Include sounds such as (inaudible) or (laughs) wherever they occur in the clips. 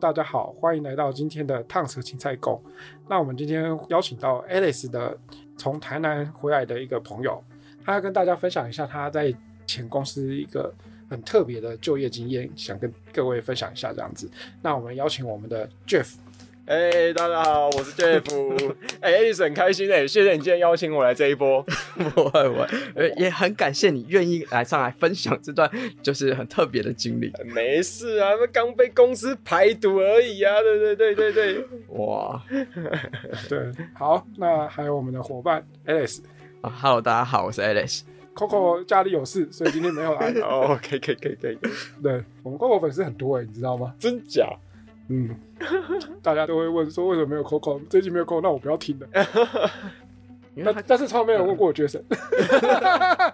大家好，欢迎来到今天的烫舌青菜狗。那我们今天邀请到 Alice 的从台南回来的一个朋友，他要跟大家分享一下他在前公司一个很特别的就业经验，想跟各位分享一下这样子。那我们邀请我们的 Jeff。哎、欸，大家好，我是 Jeff。(laughs) 哎、欸、，Alice 很开心哎，谢谢你今天邀请我来这一波。(laughs) 不会不会，也很感谢你愿意来上来分享这段就是很特别的经历。没事啊，那刚被公司排毒而已啊，对对对对对。(laughs) 哇，对，好，那还有我们的伙伴 Alice。啊，Hello，大家好，我是 Alice。Coco 家里有事，所以今天没有来。哦，可以可以可以可以。对，我们 Coco 粉丝很多哎，你知道吗？真假？嗯，大家都会问说为什么没有 Coco？这集没有 Coco，那我不要听了。但但是从来没有问过我 Jason，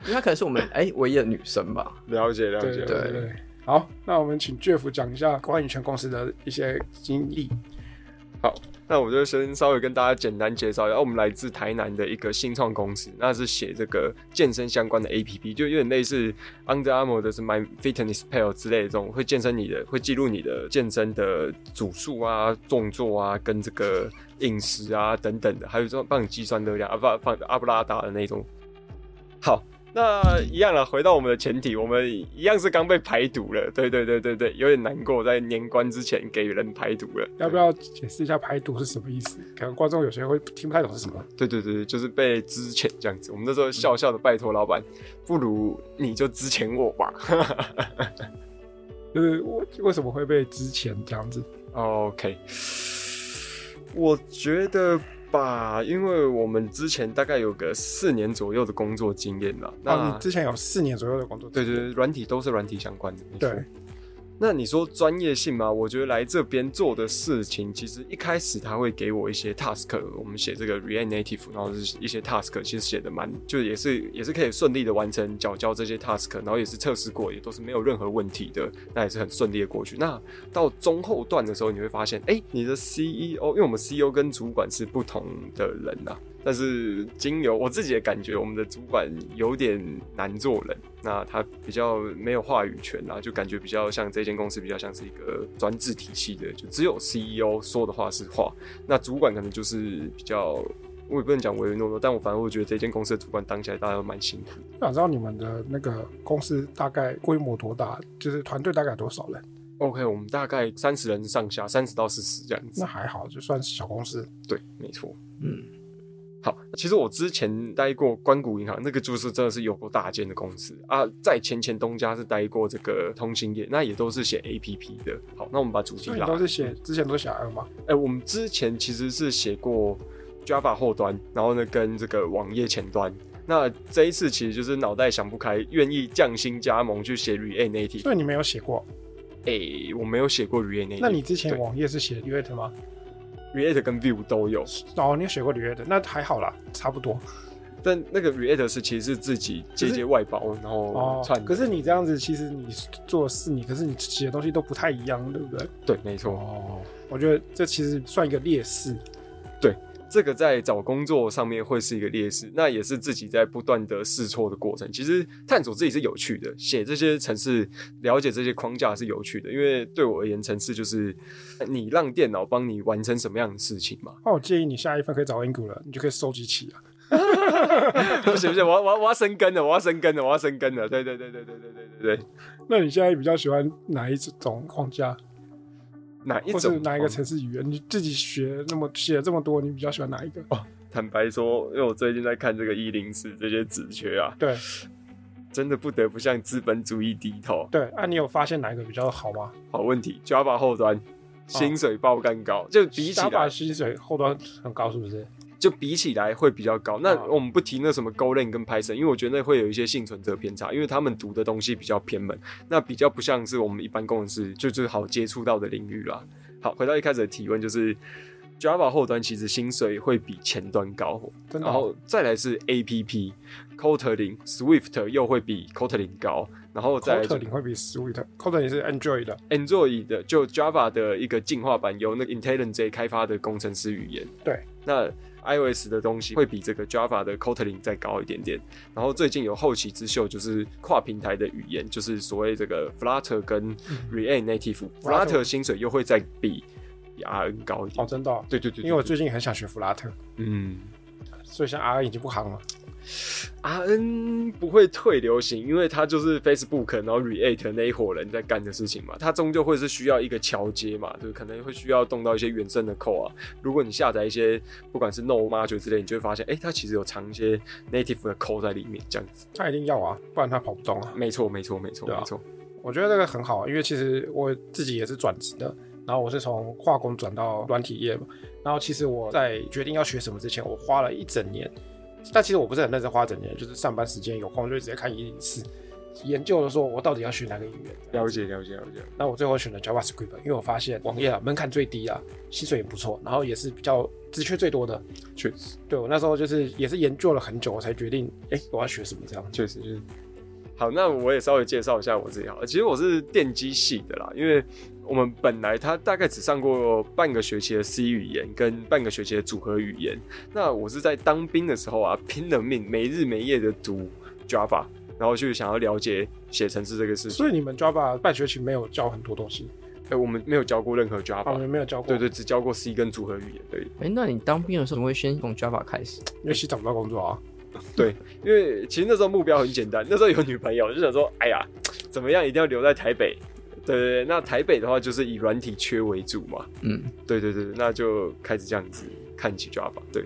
因为他可能是我们哎、欸、唯一的女生吧。了解了解，对对对，对。好，那我们请 Jeff 讲一下关于全公司的一些经历。好，那我就先稍微跟大家简单介绍一下，我们来自台南的一个新创公司，那是写这个健身相关的 APP，就有点类似 Under Armour 的是 My Fitness Pal 之类的这种，会健身你的，会记录你的健身的组数啊、动作啊、跟这个饮食啊等等的，还有这种帮你计算热量啊，不放阿布拉达的那种。好。那一样了，回到我们的前提，我们一样是刚被排毒了，对对对对对，有点难过，在年关之前给人排毒了。要不要解释一下排毒是什么意思？可能观众有些人会听不太懂是什么。对对对，就是被资遣这样子。我们那时候笑笑的拜托老板，不如你就资遣我吧。(laughs) 就是我为什么会被资遣这样子？OK，我觉得。吧，因为我们之前大概有个四年左右的工作经验了。那、啊、你之前有四年左右的工作？对对对，软体都是软体相关的。对。那你说专业性吗？我觉得来这边做的事情，其实一开始他会给我一些 task，我们写这个 React Native，然后是一些 task，其实写的蛮，就也是也是可以顺利的完成缴交这些 task，然后也是测试过，也都是没有任何问题的，那也是很顺利的过去。那到中后段的时候，你会发现，哎、你的 CEO，因为我们 CEO 跟主管是不同的人呐、但是经由我自己的感觉，我们的主管有点难做人，那他比较没有话语权啊，就感觉比较像这间公司比较像是一个专制体系的，就只有 CEO 说的话是话，那主管可能就是比较，我也不能讲唯唯诺诺，但我反正我觉得这间公司的主管当起来大家都蛮辛苦。想知道你们的那个公司大概规模多大？就是团队大概多少人？OK，我们大概三十人上下，三十到四十这样子。那还好，就算是小公司。对，没错。嗯。好，其实我之前待过关谷银行，那个就是真的是有过大间的公司啊。在前前东家是待过这个通信业，那也都是写 APP 的。好，那我们把主题拉。都是写之前都写 R 吗？哎、欸，我们之前其实是写过 Java 后端，然后呢跟这个网页前端。那这一次其实就是脑袋想不开，愿意降薪加盟去写 React Native。所以你没有写过？哎、欸，我没有写过 React Native。那你之前网页是写 React 吗？React 跟 Vue 都有哦，你有学过 React，那还好啦，差不多。但那个 React 是其实是自己接接外包，然后串、哦。可是你这样子，其实你做的是你，可是你写的东西都不太一样，对不对？对，没错。哦，我觉得这其实算一个劣势。对。这个在找工作上面会是一个劣势，那也是自己在不断的试错的过程。其实探索自己是有趣的，写这些程式，了解这些框架是有趣的。因为对我而言，程式就是你让电脑帮你完成什么样的事情嘛。那我建议你下一份可以找 Angular，你就可以收集起啊。(laughs) 不行不行，我要我要我要生根了，我要生根了，我要生根了。对对对对对对对对对。那你现在比较喜欢哪一种框架？哪一种？哪一个城市语言？你自己学那么写了这么多，你比较喜欢哪一个？哦，坦白说，因为我最近在看这个一零四这些职缺啊，对，真的不得不向资本主义低头。对，啊，你有发现哪一个比较好吗？好问题，Java 后端薪水爆干高，哦、就比起来 Java 薪水后端很高，是不是？就比起来会比较高。那啊。我们不提那什么 Golang 跟 Python，因为我觉得那会有一些幸存者偏差，因为他们读的东西比较偏门，那比较不像是我们一般工程师就最好接触到的领域啦。好，回到一开始的提问，就是 Java 后端其实薪水会比前端高，哦。然后再来是 APP Kotlin Swift 又会比 Kotlin 高，然后再来就 Kotlin 会比 Swift，Kotlin 是 Android 的，Android 的就 Java 的一个进化版，由那个 IntelliJ 开发的工程师语言。对，那 iOS 的东西会比这个 Java 的 Kotlin 再高一点点。然后最近有后起之秀，就是跨平台的语言，就是所谓这个 Flutter 跟 React Native、嗯 Flutter 薪水又会再比 RN 高一点。哦，真的哦，对对对，对因为我最近很想学 Flutter，嗯。所以像 RN 已经不行了。RN 不会退流行，因为他就是 Facebook 然后 React 那一伙人在干的事情嘛，他终究会是需要一个桥接嘛，就可能会需要动到一些原生的 code 啊。如果你下载一些不管是 Node module 之类，你就会发现，哎、欸，它其实有藏一些 native 的 code 在里面，这样子。他一定要啊，不然他跑不动啊。没错，没错，没错，啊没错。我觉得这个很好，因为其实我自己也是转职的，然后我是从化工转到软体业嘛。然后其实我在决定要学什么之前，我花了一整年。但其实我不是很认真花整年，就是上班时间有空就直接看一零四，研究的说我到底要学哪个语言。了解，了解，了解。那我最后选了 JavaScript，因为我发现网页啊门槛最低啊，薪水也不错，然后也是比较职缺最多的。确实，对我那时候就是也是研究了很久，我才决定，哎、欸，我要学什么这样。确实就是。好，那我也稍微介绍一下我自己好了。其实我是电机系的啦，因为我们本来他大概只上过半个学期的 C 语言跟半个学期的组合语言。那我是在当兵的时候啊，拼了命没日没夜的读 Java，然后就想要了解写程式这个事情。所以你们 Java 半学期没有教很多东西？哎、欸，我们没有教过任何 Java，、哦、我们没有教过。对对，只教过 C 跟组合语言而已。哎、欸，那你当兵的时候，怎么会先从 Java 开始？因为其实找不到工作啊。(laughs) 对，因为其实那时候目标很简单，那时候有女朋友，就想说，哎呀，怎么样一定要留在台北。对对对，那台北的话就是以软体缺为主嘛。嗯，对对对，那就开始这样子看起 Java。对，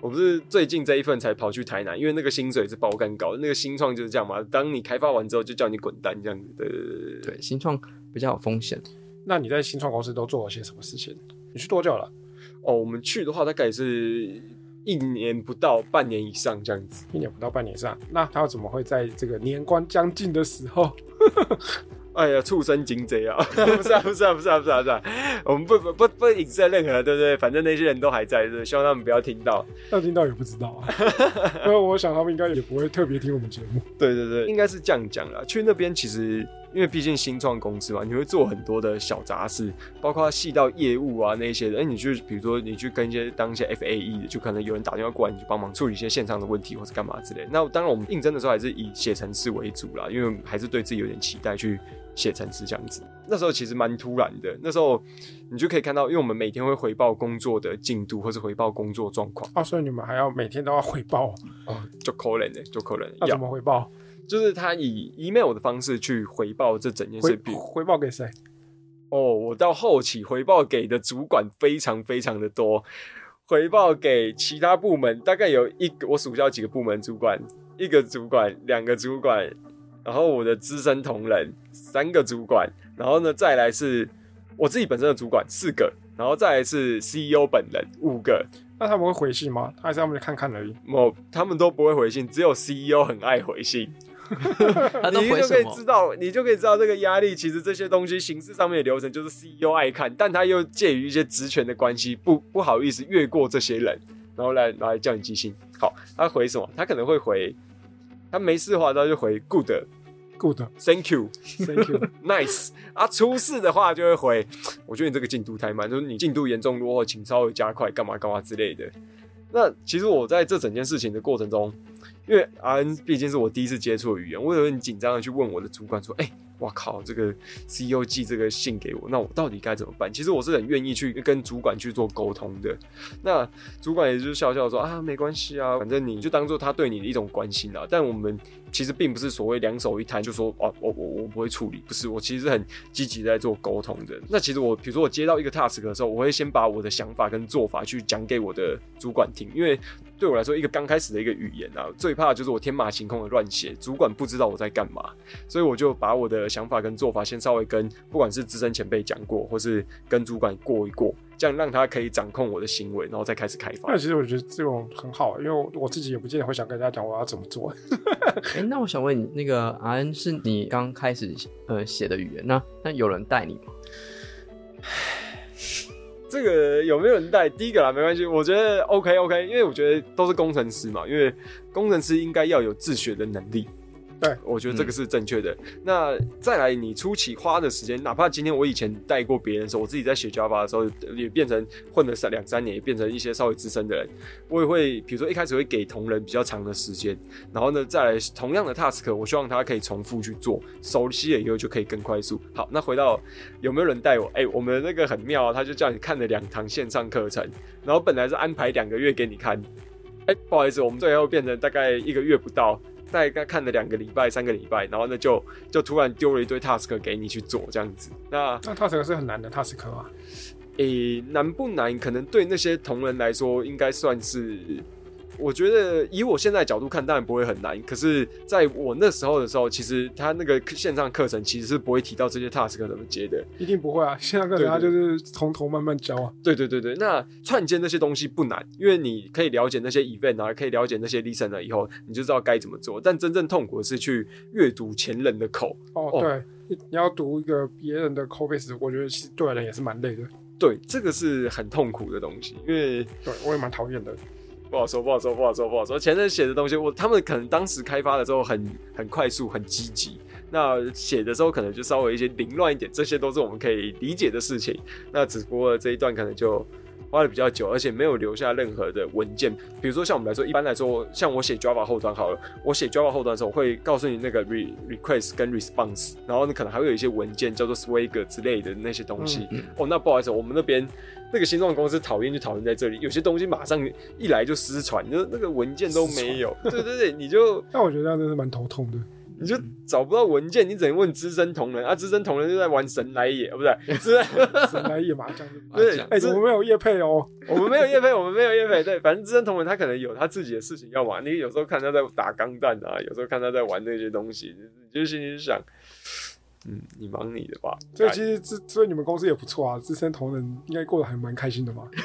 我不是最近这一份才跑去台南，因为那个薪水是包干高，那个新创就是这样嘛。当你开发完之后，就叫你滚蛋这样子。对对对对，对，新创比较有风险。那你在新创公司都做了些什么事情？你去多久了？哦，我们去的话大概是。一年不到，半年以上这样子。一年不到，半年以上，那他怎么会在这个年关将近的时候？(laughs) 哎呀，畜生精贼啊！不是啊，不是啊，不是啊，不是啊，不是啊！我们不不不不影射任何，对不对？反正那些人都还在，对希望他们不要听到。要听到也不知道啊，(laughs) 因为我想他们应该也不会特别听我们节目。对对对，应该是这样讲啦。去那边其实。因为毕竟新创公司嘛，你会做很多的小杂事，包括细到业务啊那些的。哎，你去比如说你去跟一些当一些 FAE 的，就可能有人打电话过来，你去帮忙处理一些线上的问题或者干嘛之类。那当然我们应征的时候还是以写程式为主啦，因为还是对自己有点期待去写程式这样子。那时候其实蛮突然的，那时候你就可以看到，因为我们每天会回报工作的进度或是回报工作状况。哦，所以你们还要每天都要回报哦，就可怜的，就可怜。要怎么回报？就是他以 email 的方式去回报这整件事，回回报给谁？哦，我到后期回报给的主管非常非常的多，回报给其他部门大概有一个，我数下几个部门主管，一个主管，两个主管，然后我的资深同仁三个主管，然后呢再来是我自己本身的主管四个，然后再来是 CEO 本人五个。那他们会回信吗？还是他们看看而已？哦，他们都不会回信，只有 CEO 很爱回信。(laughs) 你就可以知道，你就可以知道这个压力。其实这些东西形式上面的流程就是 CEO 爱看，但他又介于一些职权的关系，不不好意思越过这些人，然后来来叫你寄信。好，他回什么？他可能会回，他没事的话他就回 good，good，thank (laughs) you，thank you，nice。(laughs) 啊，出事的话就会回，我觉得你这个进度太慢，就是你进度严重落后，请稍微加快，干嘛干嘛之类的。那其实我在这整件事情的过程中。因为 RN 毕竟是我第一次接触的语言，我有点紧张的去问我的主管说：“哎、我靠，这个 CEO 寄这个信给我，那我到底该怎么办？”其实我是很愿意去跟主管去做沟通的。那主管也就是笑笑说：“啊，没关系啊，反正你就当做他对你的一种关心啊。”但我们其实并不是所谓两手一摊就说：“哦，我我我不会处理。”不是，我其实很积极在做沟通的。那其实我比如说我接到一个 task 的时候，我会先把我的想法跟做法去讲给我的主管听，因为对我来说，一个刚开始的一个语言啊，最怕就是我天马行空的乱写，主管不知道我在干嘛，所以我就把我的想法跟做法，先稍微跟不管是资深前辈讲过，或是跟主管过一过，这样让他可以掌控我的行为，然后再开始开发。那其实我觉得这种很好，因为我自己也不见得会想跟大家讲我要怎么做。哎、欸，那我想问你，那个 RN 是你刚开始呃写的语言，那那有人带你吗？(sighs) 这个有没有人带？第一个啦，没关系，我觉得 OK OK，因为我觉得都是工程师嘛，因为工程师应该要有自学的能力。对，我觉得这个是正确的。嗯、那再来，你初期花的时间，哪怕今天我以前带过别人的时候，我自己在学 Java 的时候，也变成混了三两三年，也变成一些稍微资深的人，我也会，比如说一开始会给同仁比较长的时间，然后呢，再来同样的 task，我希望他可以重复去做，熟悉了以后就可以更快速。好，那回到有没有人带我？哎、欸，我们那个很妙啊，他就叫你看了两堂线上课程，然后本来是安排两个月给你看，哎、欸，不好意思，我们最后变成大概一个月不到。大概看了两个礼拜、三个礼拜，然后呢就就突然丢了一堆 task 给你去做这样子。那那 task 是很难的 task 啊？诶、欸，难不难？可能对那些同仁来说，应该算是。我觉得以我现在的角度看，当然不会很难。可是在我那时候的时候，其实他那个线上课程其实是不会提到这些 task 怎么接的。一定不会啊！线上课程他就是从头慢慢教啊。对对对对，那串接那些东西不难，因为你可以了解那些 event 啊，可以了解那些 listener 以后，你就知道该怎么做。但真正痛苦的是去阅读前人的口。哦，哦对，你要读一个别人的 code base，我觉得其实对人也是蛮累的。对，这个是很痛苦的东西，因为对我也蛮讨厌的。不好说，不好说，不好说，不好说。前任写的东西，我他们可能当时开发的时候很很快速，很积极。那写的时候可能就稍微一些凌乱一点，这些都是我们可以理解的事情。那只不过这一段可能就花的比较久，而且没有留下任何的文件。比如说像我们来说，一般来说，像我写 Java 后端好了，我写 Java 后端的时候，我会告诉你那个 re request 跟 response，然后你可能还会有一些文件叫做 Swagger 之类的那些东西。嗯嗯、哦，那不好意思，我们那边。那个新创公司讨厌就讨厌在这里，有些东西马上一来就失传，就那个文件都没有。对对对，你就 (laughs) 那我觉得这样真是蛮头痛的。你就找不到文件，你只能问资深同仁啊，资深同仁就在玩神来也，不是？(laughs) 是神来也麻将。对，哎，我们没有业配哦，我们没有业配，我们没有业配。对，反正资深同仁他可能有他自己的事情要玩，你有时候看他在打钢弹啊，有时候看他在玩那些东西，你就心里想。嗯，你忙你的吧。所以其实这所以你们公司也不错啊，资深同仁应该过得还蛮开心的吧。(laughs)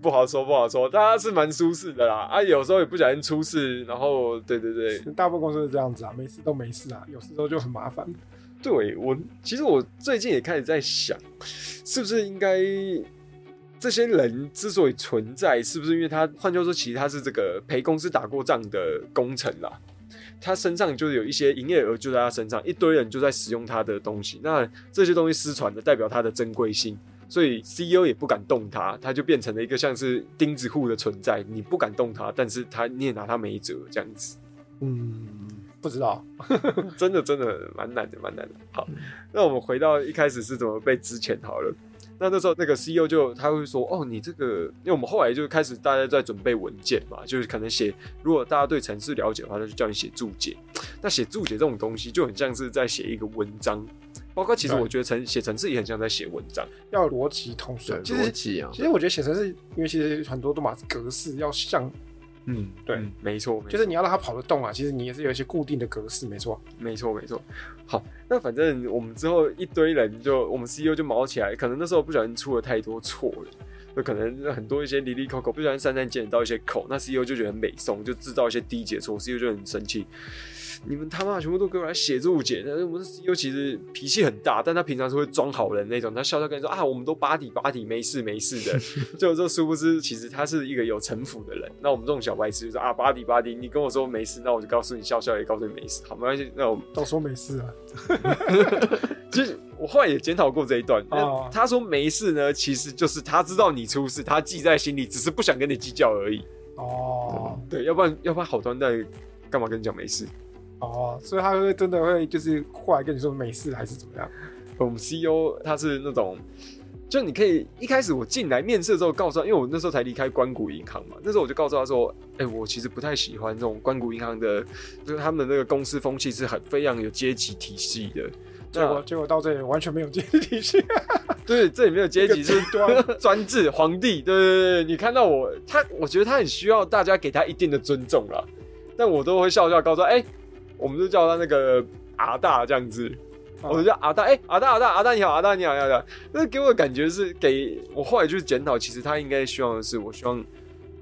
不好说，不好说，大家是蛮舒适的啦。啊，有时候也不小心出事，然后对对对，大部分公司是这样子啊，没事都没事啊，有时候就很麻烦。对我，其实我最近也开始在想，是不是应该这些人之所以存在，是不是因为他换句话说，其实他是这个陪公司打过仗的功臣啦。他身上就有一些营业额就在他身上，一堆人就在使用他的东西。那这些东西失传的，代表它的珍贵性，所以 CEO 也不敢动它，它就变成了一个像是钉子户的存在。你不敢动它，但是他你也拿它没辙，这样子。嗯，不知道，(laughs) 真的真的蛮难的，蛮难的。好，那我们回到一开始是怎么被资遣好了。那那时候那个 CEO 就他会说哦，你这个，因为我们后来就开始大家在准备文件嘛，就是可能写，如果大家对城市了解的话，他就叫你写注解。那写注解这种东西就很像是在写一个文章，包括其实我觉得城写城市也很像在写文章，要逻辑通顺。其实其实我觉得写城市，因为其实很多都嘛格式要像。嗯，对，嗯、没错，就是你要让它跑得动啊。其实你也是有一些固定的格式，没错，没错，没错。好，那反正我们之后一堆人就我们 CEO 就毛起来，可能那时候不小心出了太多错了，就可能很多一些离离口口不小心删删减减到一些口，那 CEO 就觉得很美松，就制造一些低级错，CEO 就很生气。你们他妈全部都给我来写注解！但是我们的 CEO 其实脾气很大，但他平常是会装好人那种。他笑笑跟你说啊，我们都巴底巴底，没事没事的。(laughs) 就这殊不知，其实他是一个有城府的人。那我们这种小白痴就说啊，巴底巴底，你跟我说没事，那我就告诉你，笑笑也告诉你没事。好，没关系，那我们都说没事啊。其实我后来也检讨过这一段。哦、他说没事呢，其实就是他知道你出事，他记在心里，只是不想跟你计较而已。哦、嗯，对，要不然要不然好端端干嘛跟你讲没事？哦，所以他会真的会就是过来跟你说没事还是怎么样？我们 CEO 他是那种，就你可以一开始我进来面试的时候告诉他，因为我那时候才离开关谷银行嘛，那时候我就告诉他说，哎、欸，我其实不太喜欢这种关谷银行的，就是他们的那个公司风气是很非常有阶级体系的。结果结果到这里完全没有阶级体系，(laughs) 对，这里没有阶级，(laughs) 是专专制皇帝。对对对，你看到我，他我觉得他很需要大家给他一定的尊重啦，但我都会笑笑告诉他，哎、欸。我们就叫他那个阿大这样子。哦我就叫阿大，哎、欸，阿大，阿大，阿大你好，阿大你好，阿大。那给我的感觉是给，给我后来就是检讨，其实他应该希望的是，我希望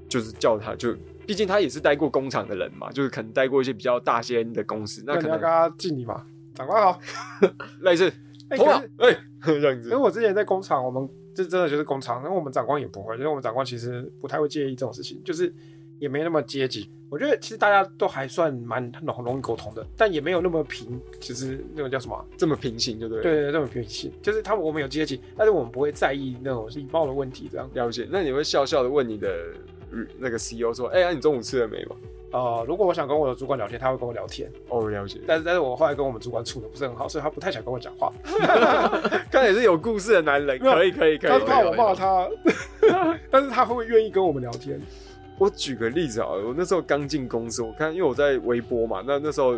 就是叫他就，毕竟他也是待过工厂的人嘛，就是可能待过一些比较大些的公司，那可能那你要跟他敬礼嘛，长官好。(laughs) 类似，哎、头好可是，哎、(laughs) 这样子。因为我之前在工厂，我们这真的就是工厂，然后我们长官也不会，因为我们长官其实不太会介意这种事情，就是也没那么阶级。我觉得其实大家都还算蛮容容易沟通的，但也没有那么平，就是那种叫什么啊、这么平行，对不对？对对对，这么平行，就是他们我们有阶级，但是我们不会在意那种礼貌的问题，这样。了解。那你会笑笑的问你的嗯那个 CEO 说：“哎、欸，呀、啊，你中午吃了没吗呃，如果我想跟我的主管聊天，他会跟我聊天，？”哦，了解。但是但是我后来跟我们主管处的不是很好，所以他不太想跟我讲话。(laughs) (laughs) 看也是有故事的男人，没有可以可以可以。他怕我骂他，(laughs) 但是他会愿意跟我们聊天。我举个例子啊，我那时候刚进公司，我看因为我在微波嘛，那那时候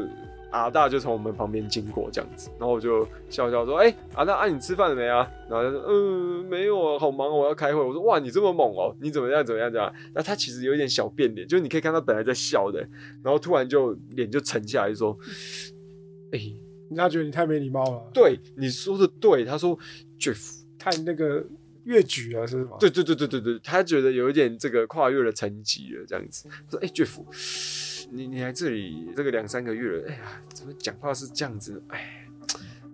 阿大就从我们旁边经过这样子，然后我就笑笑说：“哎、欸，阿大，啊你吃饭了没啊？”然后他说：“嗯，没有啊，好忙哦，我要开会。”我说：“哇，你这么猛哦，你怎么样怎么样这样？”那他其实有一点小变脸，就是你可以看他本来在笑的，然后突然就脸就沉下来，就说：“哎、欸，他觉得你太没礼貌了，对，你说的对。”他说：“Jeff。”太那个越举啊，是吗？对对对对对对，他觉得有一点这个跨越了层级了，这样子。说：“哎、欸，Jeff，你你来这里这个两三个月了，哎呀，怎么讲话是这样子？哎，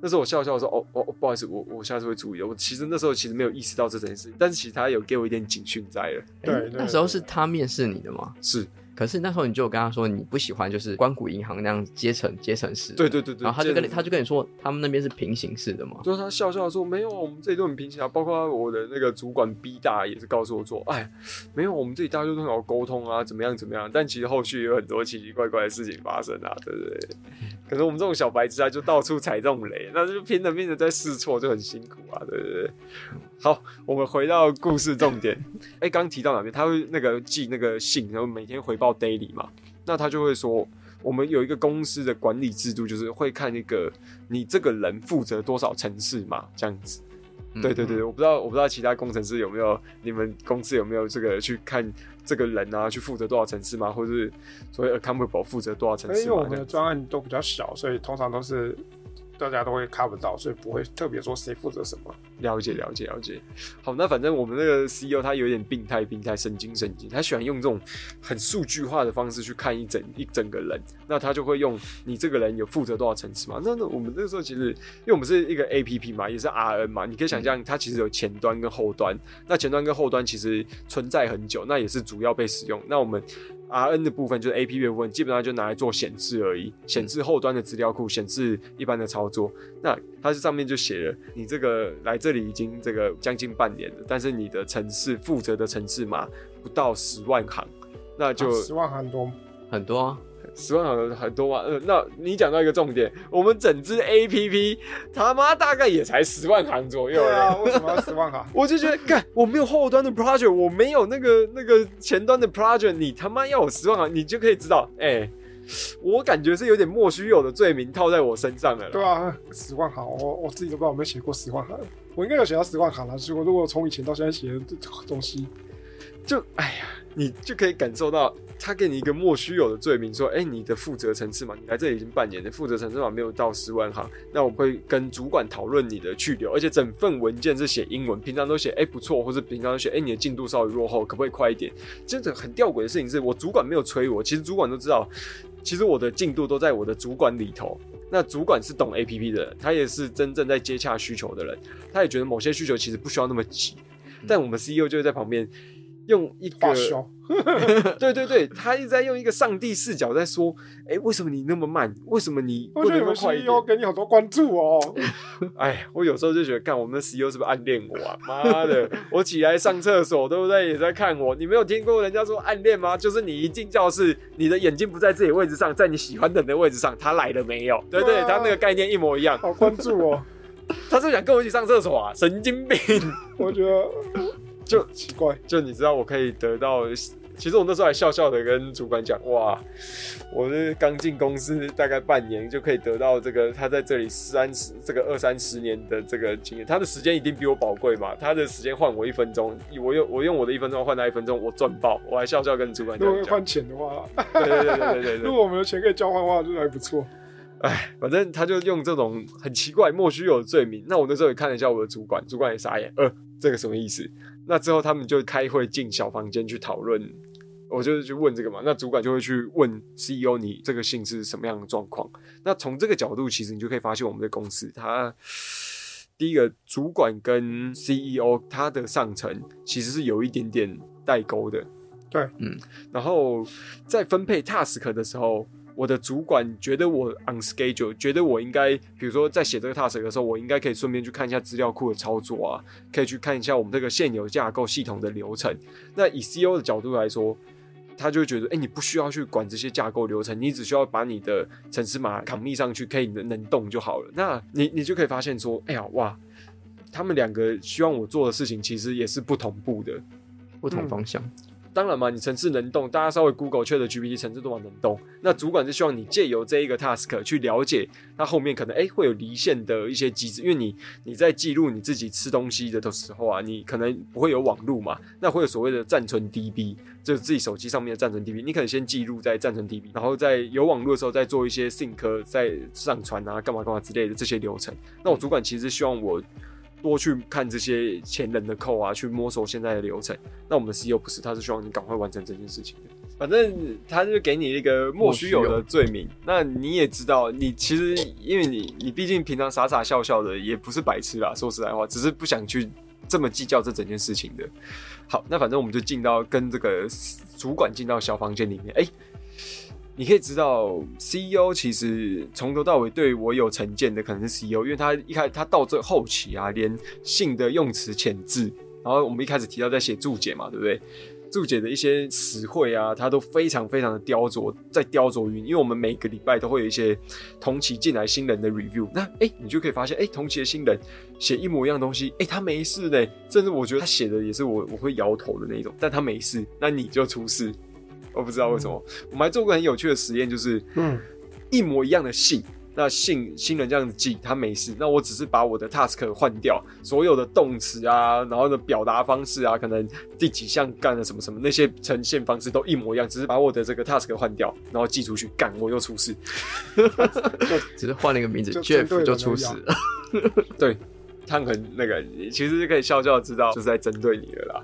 那时候我笑笑说：哦哦，不好意思，我我下次会注意的。我其实那时候其实没有意识到这件事，但是其实他有给我一点警讯在了。对，那时候是他面试你的吗？是。可是那时候你就有跟他说你不喜欢就是关谷银行那样阶层阶层式，对对对对，然后他就跟你他就跟你说他们那边是平行式的嘛，就是他笑笑说没有，我们这里都很平行啊，包括我的那个主管 B 大也是告诉我说，哎，没有，我们这里大家都很好沟通啊，怎么样怎么样，但其实后续有很多奇奇怪怪的事情发生啊，对不对？(laughs) 可是我们这种小白痴啊，就到处踩这种雷，那就拼了命的在试错，就很辛苦啊，对不对？好，我们回到故事重点，哎，刚提到哪边？他会那个寄那个信，然后每天回报 daily 嘛。那他就会说，我们有一个公司的管理制度，就是会看一个你这个人负责多少城市嘛，这样子。对对对，我不知道，我不知道其他工程师有没有，你们公司有没有这个去看这个人啊，去负责多少城市嘛，或者是所谓 accountable 负责多少城市？因为我们的专案都比较小，所以通常都是。大家都会 cover 到，所以不会特别说谁负责什么。了解，了解，了解。好，那反正我们那个 CEO 他有点病态，病态，神经，神经。他喜欢用这种很数据化的方式去看一整一整个人。那他就会用你这个人有负责多少层次嘛？那那我们那个时候其实，因为我们是一个 APP 嘛，也是 RN 嘛，你可以想象它其实有前端跟后端。那前端跟后端其实存在很久，那也是主要被使用。那我们 R N 的部分就是 A P P 的部分，基本上就拿来做显示而已，显示后端的资料库，显示一般的操作。那它是上面就写了，你这个来这里已经这个将近半年了，但是你的城市负责的城市码不到十万行，那就十万行多很多啊。十万行很多嘛，嗯，那你讲到一个重点，我们整支 A P P 他妈大概也才十万行左右。对啊，为什么要十万行？(laughs) 我就觉得，干，我没有后端的 project，我没有那个那个前端的 project，你他妈要我十万行，你就可以知道，哎、欸，我感觉是有点莫须有的罪名套在我身上了。对啊，十万行，我我自己都不知道有没有写过十万行，我应该有写到十万行了。如果如果从以前到现在写的这东西，就哎呀，你就可以感受到。他给你一个莫须有的罪名，说：“哎、你的负责层次嘛，你来这里已经半年了，负责层次码没有到十万行，那我会跟主管讨论你的去留，而且整份文件是写英文，平常都写哎、不错，或者平常都写哎、你的进度稍微落后，可不可以快一点？真的很吊诡的事情是我主管没有催我，其实主管都知道，其实我的进度都在我的主管里头。那主管是懂 APP 的人，他也是真正在接洽需求的人，他也觉得某些需求其实不需要那么急，但我们 CEO 就会在旁边。”用一个，(laughs) 对对对，他一直在用一个上帝视角在说，哎、欸，为什么你那么慢？为什么你不能快一点？我觉得 CEO 给你好多关注哦。(laughs) 哎，我有时候就觉得，看我们的 CEO 是不是暗恋我啊？妈的，(laughs) 我起来上厕所，对不对？也在看我。你没有听过人家说暗恋吗？就是你一进教室，你的眼睛不在自己位置上，在你喜欢的人的位置上，他来了没有？对不对？他那个概念一模一样。好关注哦。他是想跟我一起上厕所啊？神经病！我觉得。就奇怪，就你知道我可以得到。其实我那时候还笑笑的跟主管讲，哇，我是刚进公司大概半年就可以得到这个，他在这里三十这个二三十年的这个经验，他的时间一定比我宝贵嘛，他的时间换我一分钟，我用我用我的一分钟换他一分钟，我赚爆，我还笑笑跟主管讲。如果换钱的话，对对对对对对，如果我们的钱可以交换的话，就还不错。哎，反正他就用这种很奇怪莫须有的罪名，那我那时候也看了一下我的主管，主管也傻眼，呃，这个什么意思？那之后他们就开会进小房间去讨论。我就是去问这个嘛，那主管就会去问 CEO，你这个姓是什么样的状况？那从这个角度，其实你就可以发现我们的公司，它第一个主管跟 CEO 他的上层其实是有一点点代沟的。对，嗯，然后在分配 task 的时候，我的主管觉得我 on schedule，觉得我应该，比如说在写这个 task 的时候，我应该可以顺便去看一下资料库的操作啊，可以去看一下我们这个现有架构系统的流程。那以 CEO 的角度来说，他就觉得，哎、你不需要去管这些架构流程，你只需要把你的程式码扛密上去，可以能能动就好了。那你你就可以发现说，哎呀，哇，他们两个希望我做的事情其实也是不同步的，不同方向。当然嘛，你程式能动，大家稍微 Google ChatGPT 程式都能动。那主管是希望你借由这一个 task 去了解它后面可能哎、欸、会有离线的一些机制，因为你你在记录你自己吃东西的的时候啊，你可能不会有网路嘛，那会有所谓的暂存 DB，就是自己手机上面的暂存 DB，你可能先记录在暂存 DB，然后在有网路的时候再做一些 sync，再上传啊，干嘛干嘛之类的这些流程。那我主管其实希望我。多去看这些前人的扣啊，去摸索现在的流程。那我们的 CEO 不是，他是希望你赶快完成这件事情的。反正他就给你一个莫须有的罪名。那你也知道，你其实因为你你毕竟平常傻傻笑笑的，也不是白痴啦。说实在话，只是不想去这么计较这整件事情的。好，那反正我们就进到跟这个主管进到小房间里面。哎、你可以知道，CEO 其实从头到尾对我有成见的可能是 CEO，因为他一开他到这后期啊，连性的用词遣字，然后我们一开始提到在写注解嘛，对不对？注解的一些词汇啊，他都非常非常的雕琢，在雕琢于，因为我们每个礼拜都会有一些同期进来新人的 review，那哎，你就可以发现，哎，同期的新人写一模一样东西，哎，他没事呢，甚至我觉得他写的也是我我会摇头的那种，但他没事，那你就出事。我不知道为什么，我们还做过很有趣的实验，就是，嗯，一模一样的信，那信新人这样子记，他没事，那我只是把我的 task 换掉，所有的动词啊，然后的表达方式啊，可能第几项干了什么什么，那些呈现方式都一模一样，只是把我的这个 task 换掉，然后寄出去，干我又出事，(laughs) 就只是换了一个名字，Jeff 就出事了，(laughs) 对。他很那个，其实就可以笑笑知道就是在针对你了啦。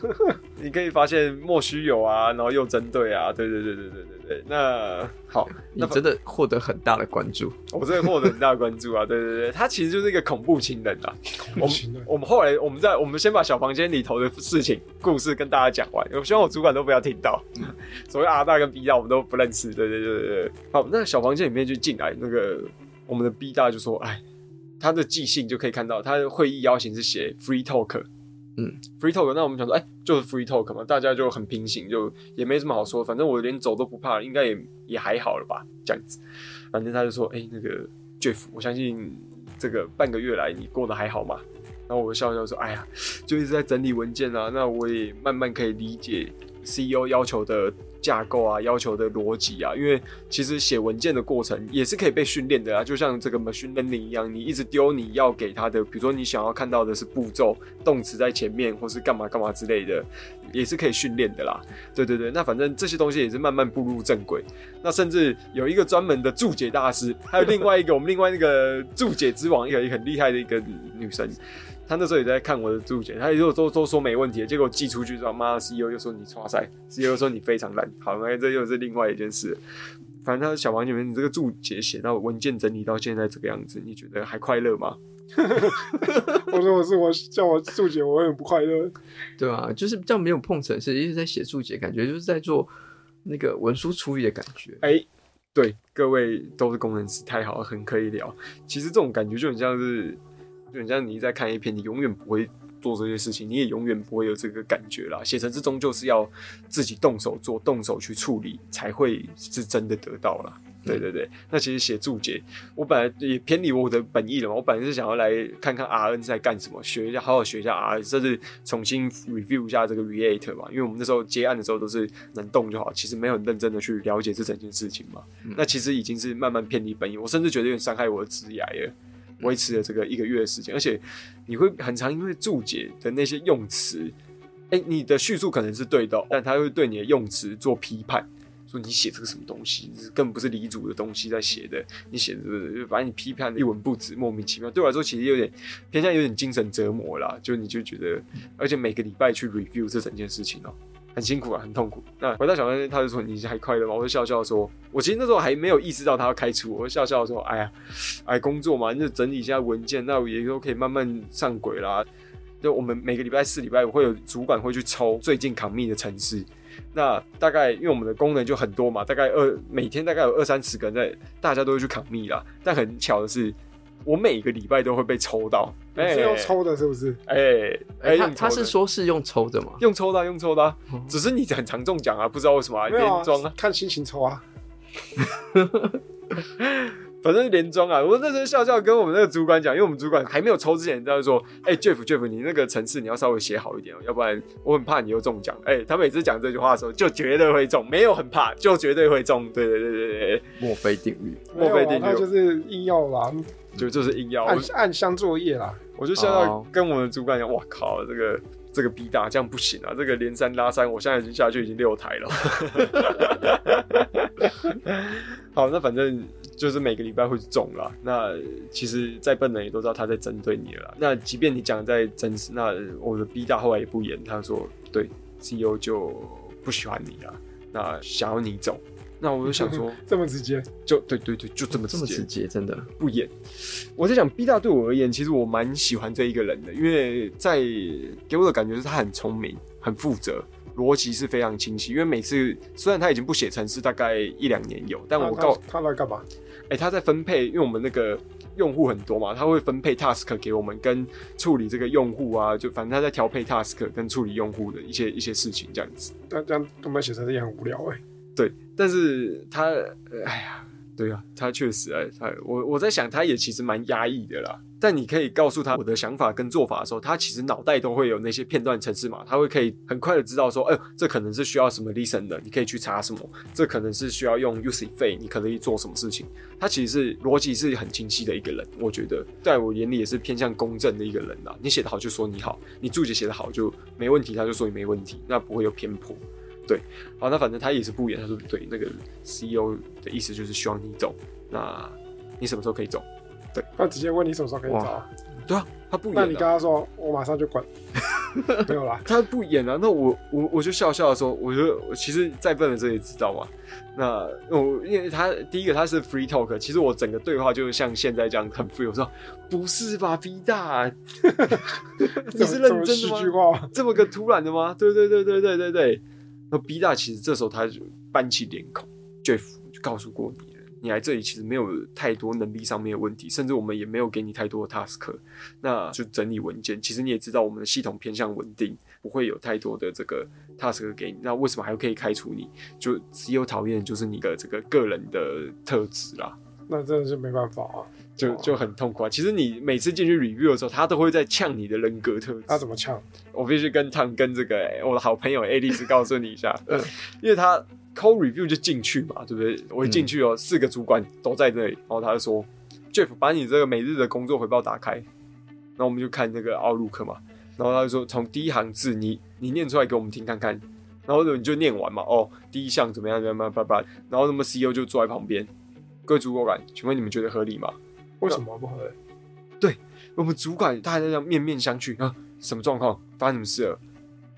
(laughs) 你可以发现莫须有啊，然后又针对啊，对对对对对对对。那好，你真的获得很大的关注，我真的获得很大的关注啊，对对对，他其实就是一个恐怖情人啊。恐怖情人。我们我们后来我们在我们先把小房间里头的事情故事跟大家讲完，我希望我主管都不要听到。所谓阿大跟 B 大我们都不认识，对对对对对。好，那小房间里面就进来那个我们的 B 大就说，哎。他的寄信就可以看到，他的会议邀请是写 free talk，嗯，free talk。那我们想说，哎、欸，就是 free talk 嘛，大家就很平行，就也没什么好说，反正我连走都不怕，应该也也还好了吧，这样子。反正他就说，哎、欸，那个 Jeff，我相信这个半个月来你过得还好吗？然后我笑笑说，哎呀，就一直在整理文件啊，那我也慢慢可以理解 CEO 要求的。架构啊，要求的逻辑啊，因为其实写文件的过程也是可以被训练的啊，就像这个 machine learning 一样，你一直丢你要给他的，比如说你想要看到的是步骤、动词在前面，或是干嘛干嘛之类的，也是可以训练的啦。对对对，那反正这些东西也是慢慢步入正轨。那甚至有一个专门的注解大师，还有另外一个我们另外那个注解之王，一个很厉害的一个女生。他那时候也在看我的注解，他也就都都说没问题，结果寄出去之后，妈的，CEO 又说你剉赛，CEO 又说你非常烂，好，那这又是另外一件事。反正他小王你们，你这个注解写到文件整理到现在这个样子，你觉得还快乐吗？(laughs) 我说我是我叫我注解，我很不快乐。对啊，就是这样没有碰程式，一直在写注解，感觉就是在做那个文书处理的感觉。哎、欸，对，各位都是工程师，太好了，很可以聊。其实这种感觉就很像是。就很像你在看一篇，你永远不会做这些事情，你也永远不会有这个感觉啦。写程式终究是要自己动手做，动手去处理，才会是真的得到啦。对对对，那其实写注解，我本来也偏离我的本意了嘛。我本来是想要来看看 RN 在干什么，学一下，好好学一下 RN，甚至重新 review 一下这个 React 嘛。因为我们那时候接案的时候都是能动就好，其实没有很认真的去了解这整件事情嘛。嗯、那其实已经是慢慢偏离本意，我甚至觉得有点伤害我的职业了。维持了这个一个月的时间，而且你会很常因为注解的那些用词，哎、你的叙述可能是对的，但他会对你的用词做批判。说你写这个什么东西，根本不是理组的东西在写的，你写的就把你批判的一文不值，莫名其妙。对我来说，其实有点偏向有点精神折磨啦。就你就觉得，而且每个礼拜去 review 这整件事情哦、很辛苦啊，很痛苦。那回到小班，他就说你还快乐吗？我就笑笑说，我其实那时候还没有意识到他要开除我，就笑笑说，哎呀，哎，工作嘛，就整理一下文件，那我也都可以慢慢上轨啦。就我们每个礼拜四、礼拜五会有主管会去抽最近 commit 的城市。那大概因为我们的功能就很多嘛，大概二每天大概有二三十个人在，大家都会去 commit 啦。但很巧的是，我每个礼拜都会被抽到，是用抽的，是不是？哎、欸、哎、欸，他他是说是用抽的吗？用抽的，用抽的、啊，只是你很常中奖啊，不知道为什么啊？连庄啊，看心情抽啊。(laughs) 反正连装啊，我那时候笑笑跟我们那个主管讲，因为我们主管还没有抽之前，他就说：“哎、欸、，Jeff Jeff，你那个程式你要稍微写好一点哦，要不然我很怕你又中奖。欸”哎，他每次讲这句话的时候，就绝对会中，没有很怕，就绝对会中。对对对对对，墨菲定律，墨菲定律，他就是硬要啦，就就是硬要暗暗箱作业啦。我就笑到跟我们的主管讲：“哇靠，这个这个 B 大这样不行啊，这个连三拉三，我现在已经下去已经六台了。(laughs) ”好，那反正。就是每个礼拜会中啦。那其实再笨的人也都知道他在针对你了。那即便你讲的再真实，那我的 B 大后来也不演，他说对 CEO 就不喜欢你了，那想要你走。那我就想说 (laughs) 这么直接，就对对对，就这么直接，这么直接，真的不演。我在想 B 大对我而言，其实我蛮喜欢这一个人的，因为在给我的感觉是他很聪明，很负责。逻辑是非常清晰，因为每次虽然他已经不写程式，大概一两年有，但我告他，他来干嘛？哎、欸，他在分配，因为我们那个用户很多嘛，他会分配 task 给我们，跟处理这个用户啊，就反正他在调配 task 跟处理用户的一些一些事情这样子。但这样我们写程式也很无聊哎、欸。对，但是他，哎呀。对啊，他确实哎，他我我在想，他也其实蛮压抑的啦。但你可以告诉他我的想法跟做法的时候，他其实脑袋都会有那些片段程式嘛，他会可以很快的知道说，哎、欸，这可能是需要什么 listen 的，你可以去查什么，这可能是需要用 usage，你可能做什么事情。他其实是逻辑是很清晰的一个人，我觉得在我眼里也是偏向公正的一个人啦。你写得好就说你好，你注解写得好就没问题，他就说你没问题，那不会有偏颇。对，好，那反正他也是不演，他说对，那个 CEO 的意思就是希望你走，那你什么时候可以走？对，他直接问你什么时候可以走啊？对啊，他不演，那你跟他说我马上就滚，(laughs) 没有啦，他不演啊，那我我我就笑笑的说，我就我其实再笨的这也知道嘛，那我因为他第一个他是 free talk，其实我整个对话就像现在这样很 free，我说不是吧，B 大，(laughs) (laughs) 你是认真的吗？这么，个突然的吗？对对对对对对对。那 B 大其实这时候他就板起脸孔，Jeff 就告诉过你了，你来这里其实没有太多能力上面的问题，甚至我们也没有给你太多的 task，那就整理文件。其实你也知道，我们的系统偏向稳定，不会有太多的这个 task 给你。那为什么还可以开除你？就只有讨厌就是你的这个个人的特质啦。那真的是没办法啊，就就很痛苦啊。其实你每次进去 review 的时候，他都会在呛你的人格特质。他怎么呛？我必须跟汤跟这个、欸、我的好朋友 Alice 告诉你一下，(laughs) 因为他 code review 就进去嘛，对不对？我一进去哦、嗯，四个主管都在这里，然后他就说：“Jeff，把你这个每日的工作回报打开。”然后我们就看那个 Outlook 嘛，然后他就说：“从第一行字你你念出来给我们听看看。”然后你就念完嘛，哦，第一项怎么样怎么样叭叭，然后那么 CEO 就坐在旁边。各位主管，请问你们觉得合理吗？为什么不合理？对我们主管，大家在这样面面相觑啊，什么状况？发生什么事了？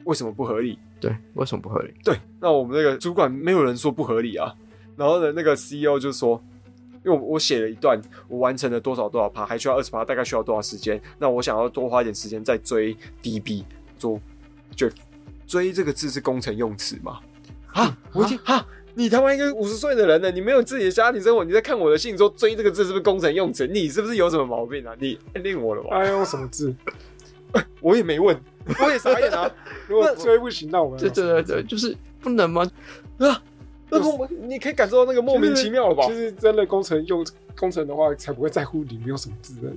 为什么不合理？对，为什么不合理？对，那我们那个主管没有人说不合理啊。然后呢，那个 CEO 就说，因为我我写了一段，我完成了多少多少趴，还需要二十趴，大概需要多少时间？那我想要多花一点时间再追 DB，做就追这个字是工程用词吗？啊，我一听哈。你他妈一个五十岁的人了？你没有自己的家庭生活，你在看我的信说“追”这个字是不是工程用词？你是不是有什么毛病啊？你令我了吧？哎，用什么字？(laughs) 我也没问，我也傻眼啊！(laughs) 如果追不行，那我们对对对对，就是不能吗？啊！那个你可以感受到那个莫名其妙了吧？其实真的工程用工程的话，才不会在乎里面有什么字的。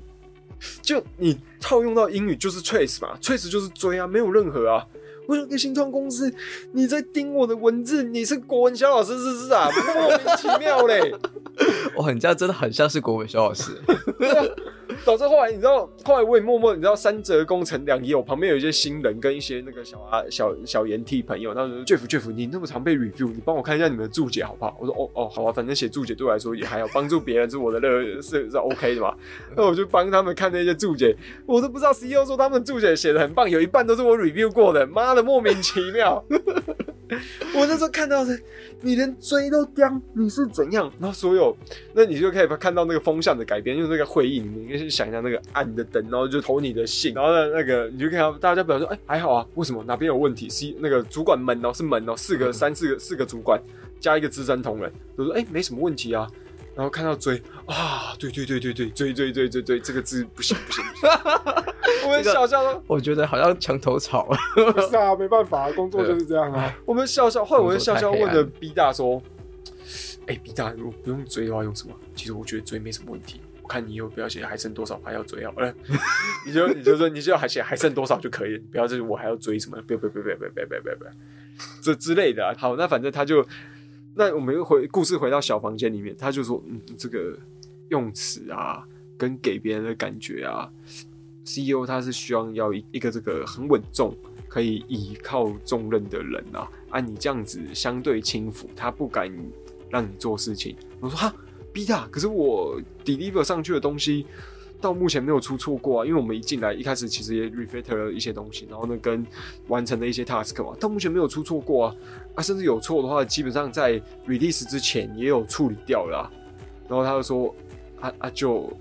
就你套用到英语就是 trace 嘛，trace 就是追啊，没有任何啊。我有个新创公司，你在盯我的文字，你是国文小老师是不是啊？莫名其妙嘞！(laughs) 哇，你这样真的很像是国文小老师。(laughs) 导致后来你知道，后来我也默默你知道，三折工程两页，我旁边有一些新人跟一些那个小啊小小研 T 朋友，他说 Jeff Jeff，你那么常被 review，你帮我看一下你们的注解好不好？我说哦哦好啊，反正写注解对我来说也还好，帮助别人是我的乐是是 OK 的嘛。那我就帮他们看那些注解，我都不知道 CEO 说他们注解写的很棒，有一半都是我 review 过的，妈的莫名其妙。(laughs) 我那时候看到的，你连追都叼，你是怎样？然后所有，那你就可以看到那个风向的改变，就是那个会议里面，你可以想一下那个暗的灯，然后就投你的信，然后呢，那个你就看到大家表示说，哎，还好啊，为什么哪边有问题？是那个主管门哦，是门哦，四个、三四个、四个主管加一个资深同仁，都说，哎，没什么问题啊。然后看到追啊，对对对对对，追追追追追，这个字不行不行，不行。(laughs) (laughs) 我们笑笑说，我觉得好像墙头草，不 (laughs) 是啊，没办法，工作就是这样啊。我们笑笑，后来我就笑笑问了 B 大说，哎，比大，如果不用追的话，用什么？其实我觉得追没什么问题。我看你有，不要写，还剩多少还要追。好了，(laughs) 你就你就说，你就要还写，还剩多少就可以。不要，就是我还要追什么？不要，不要，不要，不要，不要，不要，这之类的。好，那反正他就，那我们回故事回到小房间里面，他就说，嗯，这个用词啊，跟给别人的感觉啊，CEO，他是希望要一个这个很稳重，可以倚靠重任的人啊。啊，你这样子相对轻浮，他不敢。让你做事情。”我说：“哈，B 大，可是我 deliver 上去的东西。”到目前没有出错过啊，因为我们一进来一开始其实也 refactor 了一些东西，然后呢跟完成了一些 task 嘛，到目前没有出错过啊，啊甚至有错的话，基本上在 release 之前也有处理掉了，然后他就说啊啊就。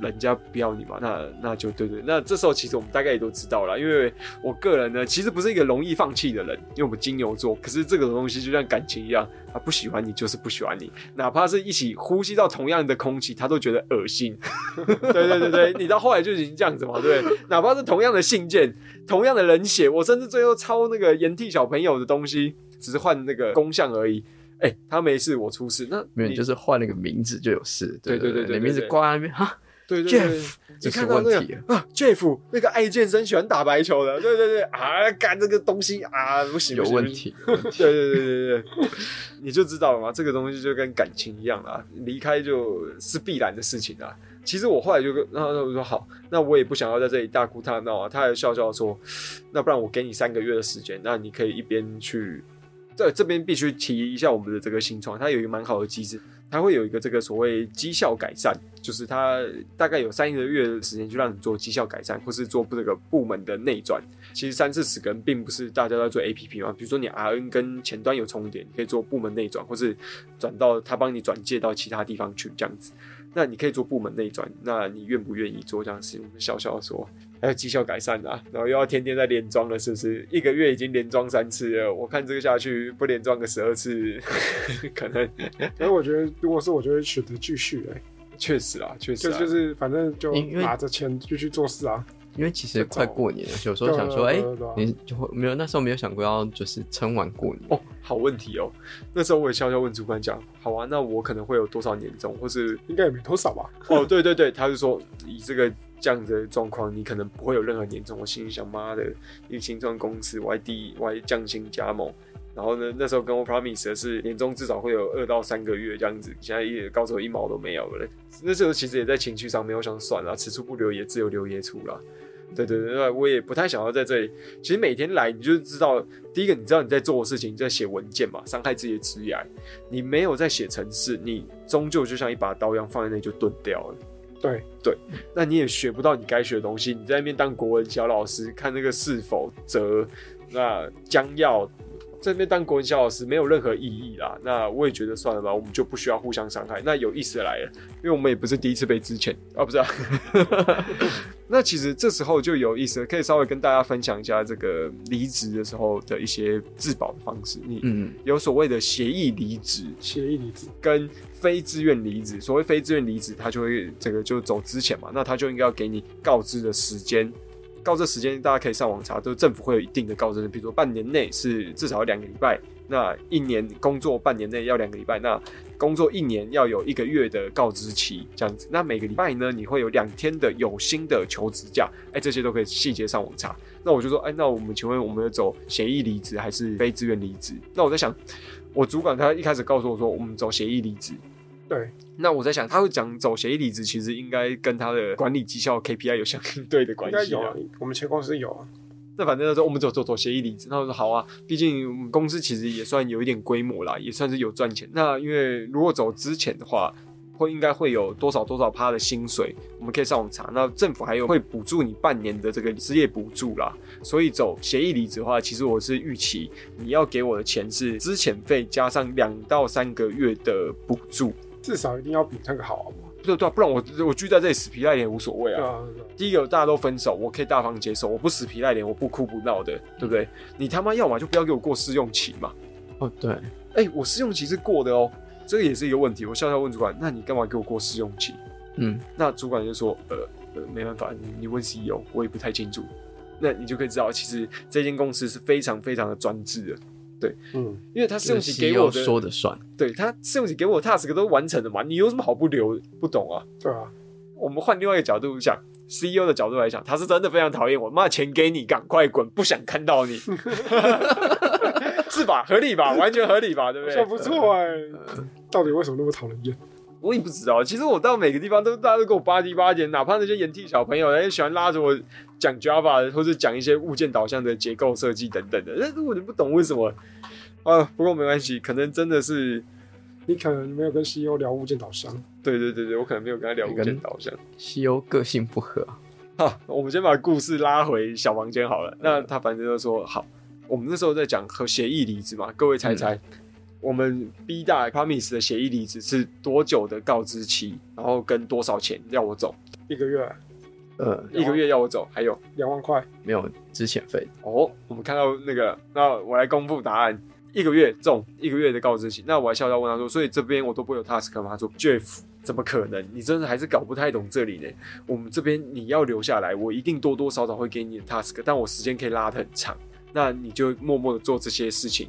人家不要你嘛，那那就对对，那这时候其实我们大概也都知道了，因为我个人呢，其实不是一个容易放弃的人，因为我们金牛座，可是这个东西就像感情一样，他不喜欢你就是不喜欢你，哪怕是一起呼吸到同样的空气，他都觉得恶心。(laughs) 对对对对，你到后来就已经这样子嘛，对？哪怕是同样的信件，同样的人写，我甚至最后抄那个炎替小朋友的东西，只是换那个功效而已。哎、欸，他没事，我出事，那没有，就是换了个名字就有事。对对对对，对，名字挂在那边哈。对对对，Jeff, 你看到那个啊，Jeff 那个爱健身、喜欢打白球的，对对对啊，干这个东西啊，不行，有问题。对对对对对，你就知道了嘛，这个东西就跟感情一样啦，离开就是必然的事情啊。其实我后来就跟，然后我说好，那我也不想要在这里大哭大闹啊。他还笑笑说，那不然我给你三个月的时间，那你可以一边去，在这边必须提一下我们的这个新创，它有一个蛮好的机制。它会有一个这个所谓绩效改善，就是它大概有三个月的时间去让你做绩效改善，或是做这个部门的内转。其实三四十个人并不是大家都在做 APP 嘛，比如说你 RN 跟前端有重叠，你可以做部门内转，或是转到他帮你转介到其他地方去这样子。那你可以做部门内转，那你愿不愿意做这样的事？我们笑笑说。还有绩效改善啊，然后又要天天在连装了，是不是？一个月已经连装三次了，我看这个下去不连装个十二次，(laughs) 可能。所以我觉得，如果是我，就会选择继续哎、欸。确实啊，确实、啊。就就是反正就拿着钱继续做事啊。因为其实快过年了，有时候想说，哎、欸，你就会没有那时候没有想过要就是撑完过年哦。好问题哦，那时候我也悄悄问主管讲，好啊，那我可能会有多少年终，或是应该也没多少吧？哦，对对对，他就说以这个。这样子的状况，你可能不会有任何年终。我心里想，妈的，一个新创公司，我还第我还降薪加盟，然后呢，那时候跟我 promise 的是年终至少会有二到三个月这样子，现在一高手一毛都没有了。那时候其实也在情绪上面，我想算了，此处不留爷，自有留爷处了。对对对，我也不太想要在这里。其实每天来，你就知道，第一个你知道你在做的事情，你在写文件嘛，伤害自己的职业。你没有在写程式，你终究就像一把刀一样放在那里就钝掉了。对对，那你也学不到你该学的东西。你在那边当国文小老师，看那个是否则，那将要在那边当国文小老师没有任何意义啦。那我也觉得算了吧，我们就不需要互相伤害。那有意思的来了，因为我们也不是第一次被支遣啊，不是啊。(laughs) 那其实这时候就有意思了，可以稍微跟大家分享一下这个离职的时候的一些自保的方式。你嗯，有所谓的协议离职，协议离职跟非自愿离职。所谓非自愿离职，他就会这个就走之前嘛，那他就应该要给你告知的时间。告知时间大家可以上网查，都政府会有一定的告知，比如说半年内是至少两个礼拜那一年工作半年内要两个礼拜，那工作一年要有一个月的告知期，这样子。那每个礼拜呢，你会有两天的有薪的求职假，哎，这些都可以细节上网查。那我就说，哎，那我们请问我们要走协议离职还是非自愿离职？那我在想，我主管他一开始告诉我说，我们走协议离职。对，那我在想，他会讲走协议离职，其实应该跟他的管理绩效 KPI 有相对的关系。应该有啊，我们前公司有啊。那反正他说我们走走走协议离职，那我说好啊，毕竟我们公司其实也算有一点规模啦，也算是有赚钱。那因为如果走之前的话，会应该会有多少多少趴的薪水，我们可以上网查。那政府还有会补助你半年的这个失业补助啦。所以走协议离职的话，其实我是预期你要给我的钱是资遣费加上两到三个月的补助。至少一定要比那个好，好吗？对对，不然我我聚在这里死皮赖脸无所谓啊。啊，啊。第一个大家都分手，我可以大方接受，我不死皮赖脸，我不哭不闹的，对不对？你他妈要么就不要给我过试用期嘛。哦，对。哎、欸，我试用期是过的哦，这个也是一个问题。我笑笑问主管，那你干嘛给我过试用期？嗯，那主管就说，呃呃，没办法，你你问 CEO，我也不太清楚。那你就可以知道，其实这间公司是非常非常的专制的。对，嗯，因为他试用期给我的说的算，对他试用期给我的 task 都完成了嘛，你有什么好不留？不懂啊？对啊，我们换另外一个角度想，CEO 的角度来讲，他是真的非常讨厌我，妈钱给你，赶快滚，不想看到你，(laughs) 是吧？合理吧？完全合理吧？对不对？算不错哎、欸，到底为什么那么讨人厌？我也不知道。其实我到每个地方都大家都跟我巴唧巴唧，哪怕那些研替小朋友，他也喜欢拉着我。讲 Java 或者讲一些物件导向的结构设计等等的，但是我就不懂为什么啊。不过没关系，可能真的是你可能没有跟 CEO 聊物件导向。对对对对，我可能没有跟他聊物件导向。CEO 个性不合。好，我们先把故事拉回小房间好了。那他反正就说好，我们那时候在讲和协议离职嘛。各位猜猜，嗯、我们 B 大 Promise 的协议离职是多久的告知期？然后跟多少钱要我走？一个月。呃，一个月要我走，还有两万块，没有资遣费哦。我们看到那个，那我来公布答案。一个月中一个月的告知期，那我还笑笑问他说：“所以这边我都不会有 task 吗？”他说：“Jeff，怎么可能？你真的还是搞不太懂这里呢。我们这边你要留下来，我一定多多少少会给你的 task，但我时间可以拉得很长。那你就默默的做这些事情。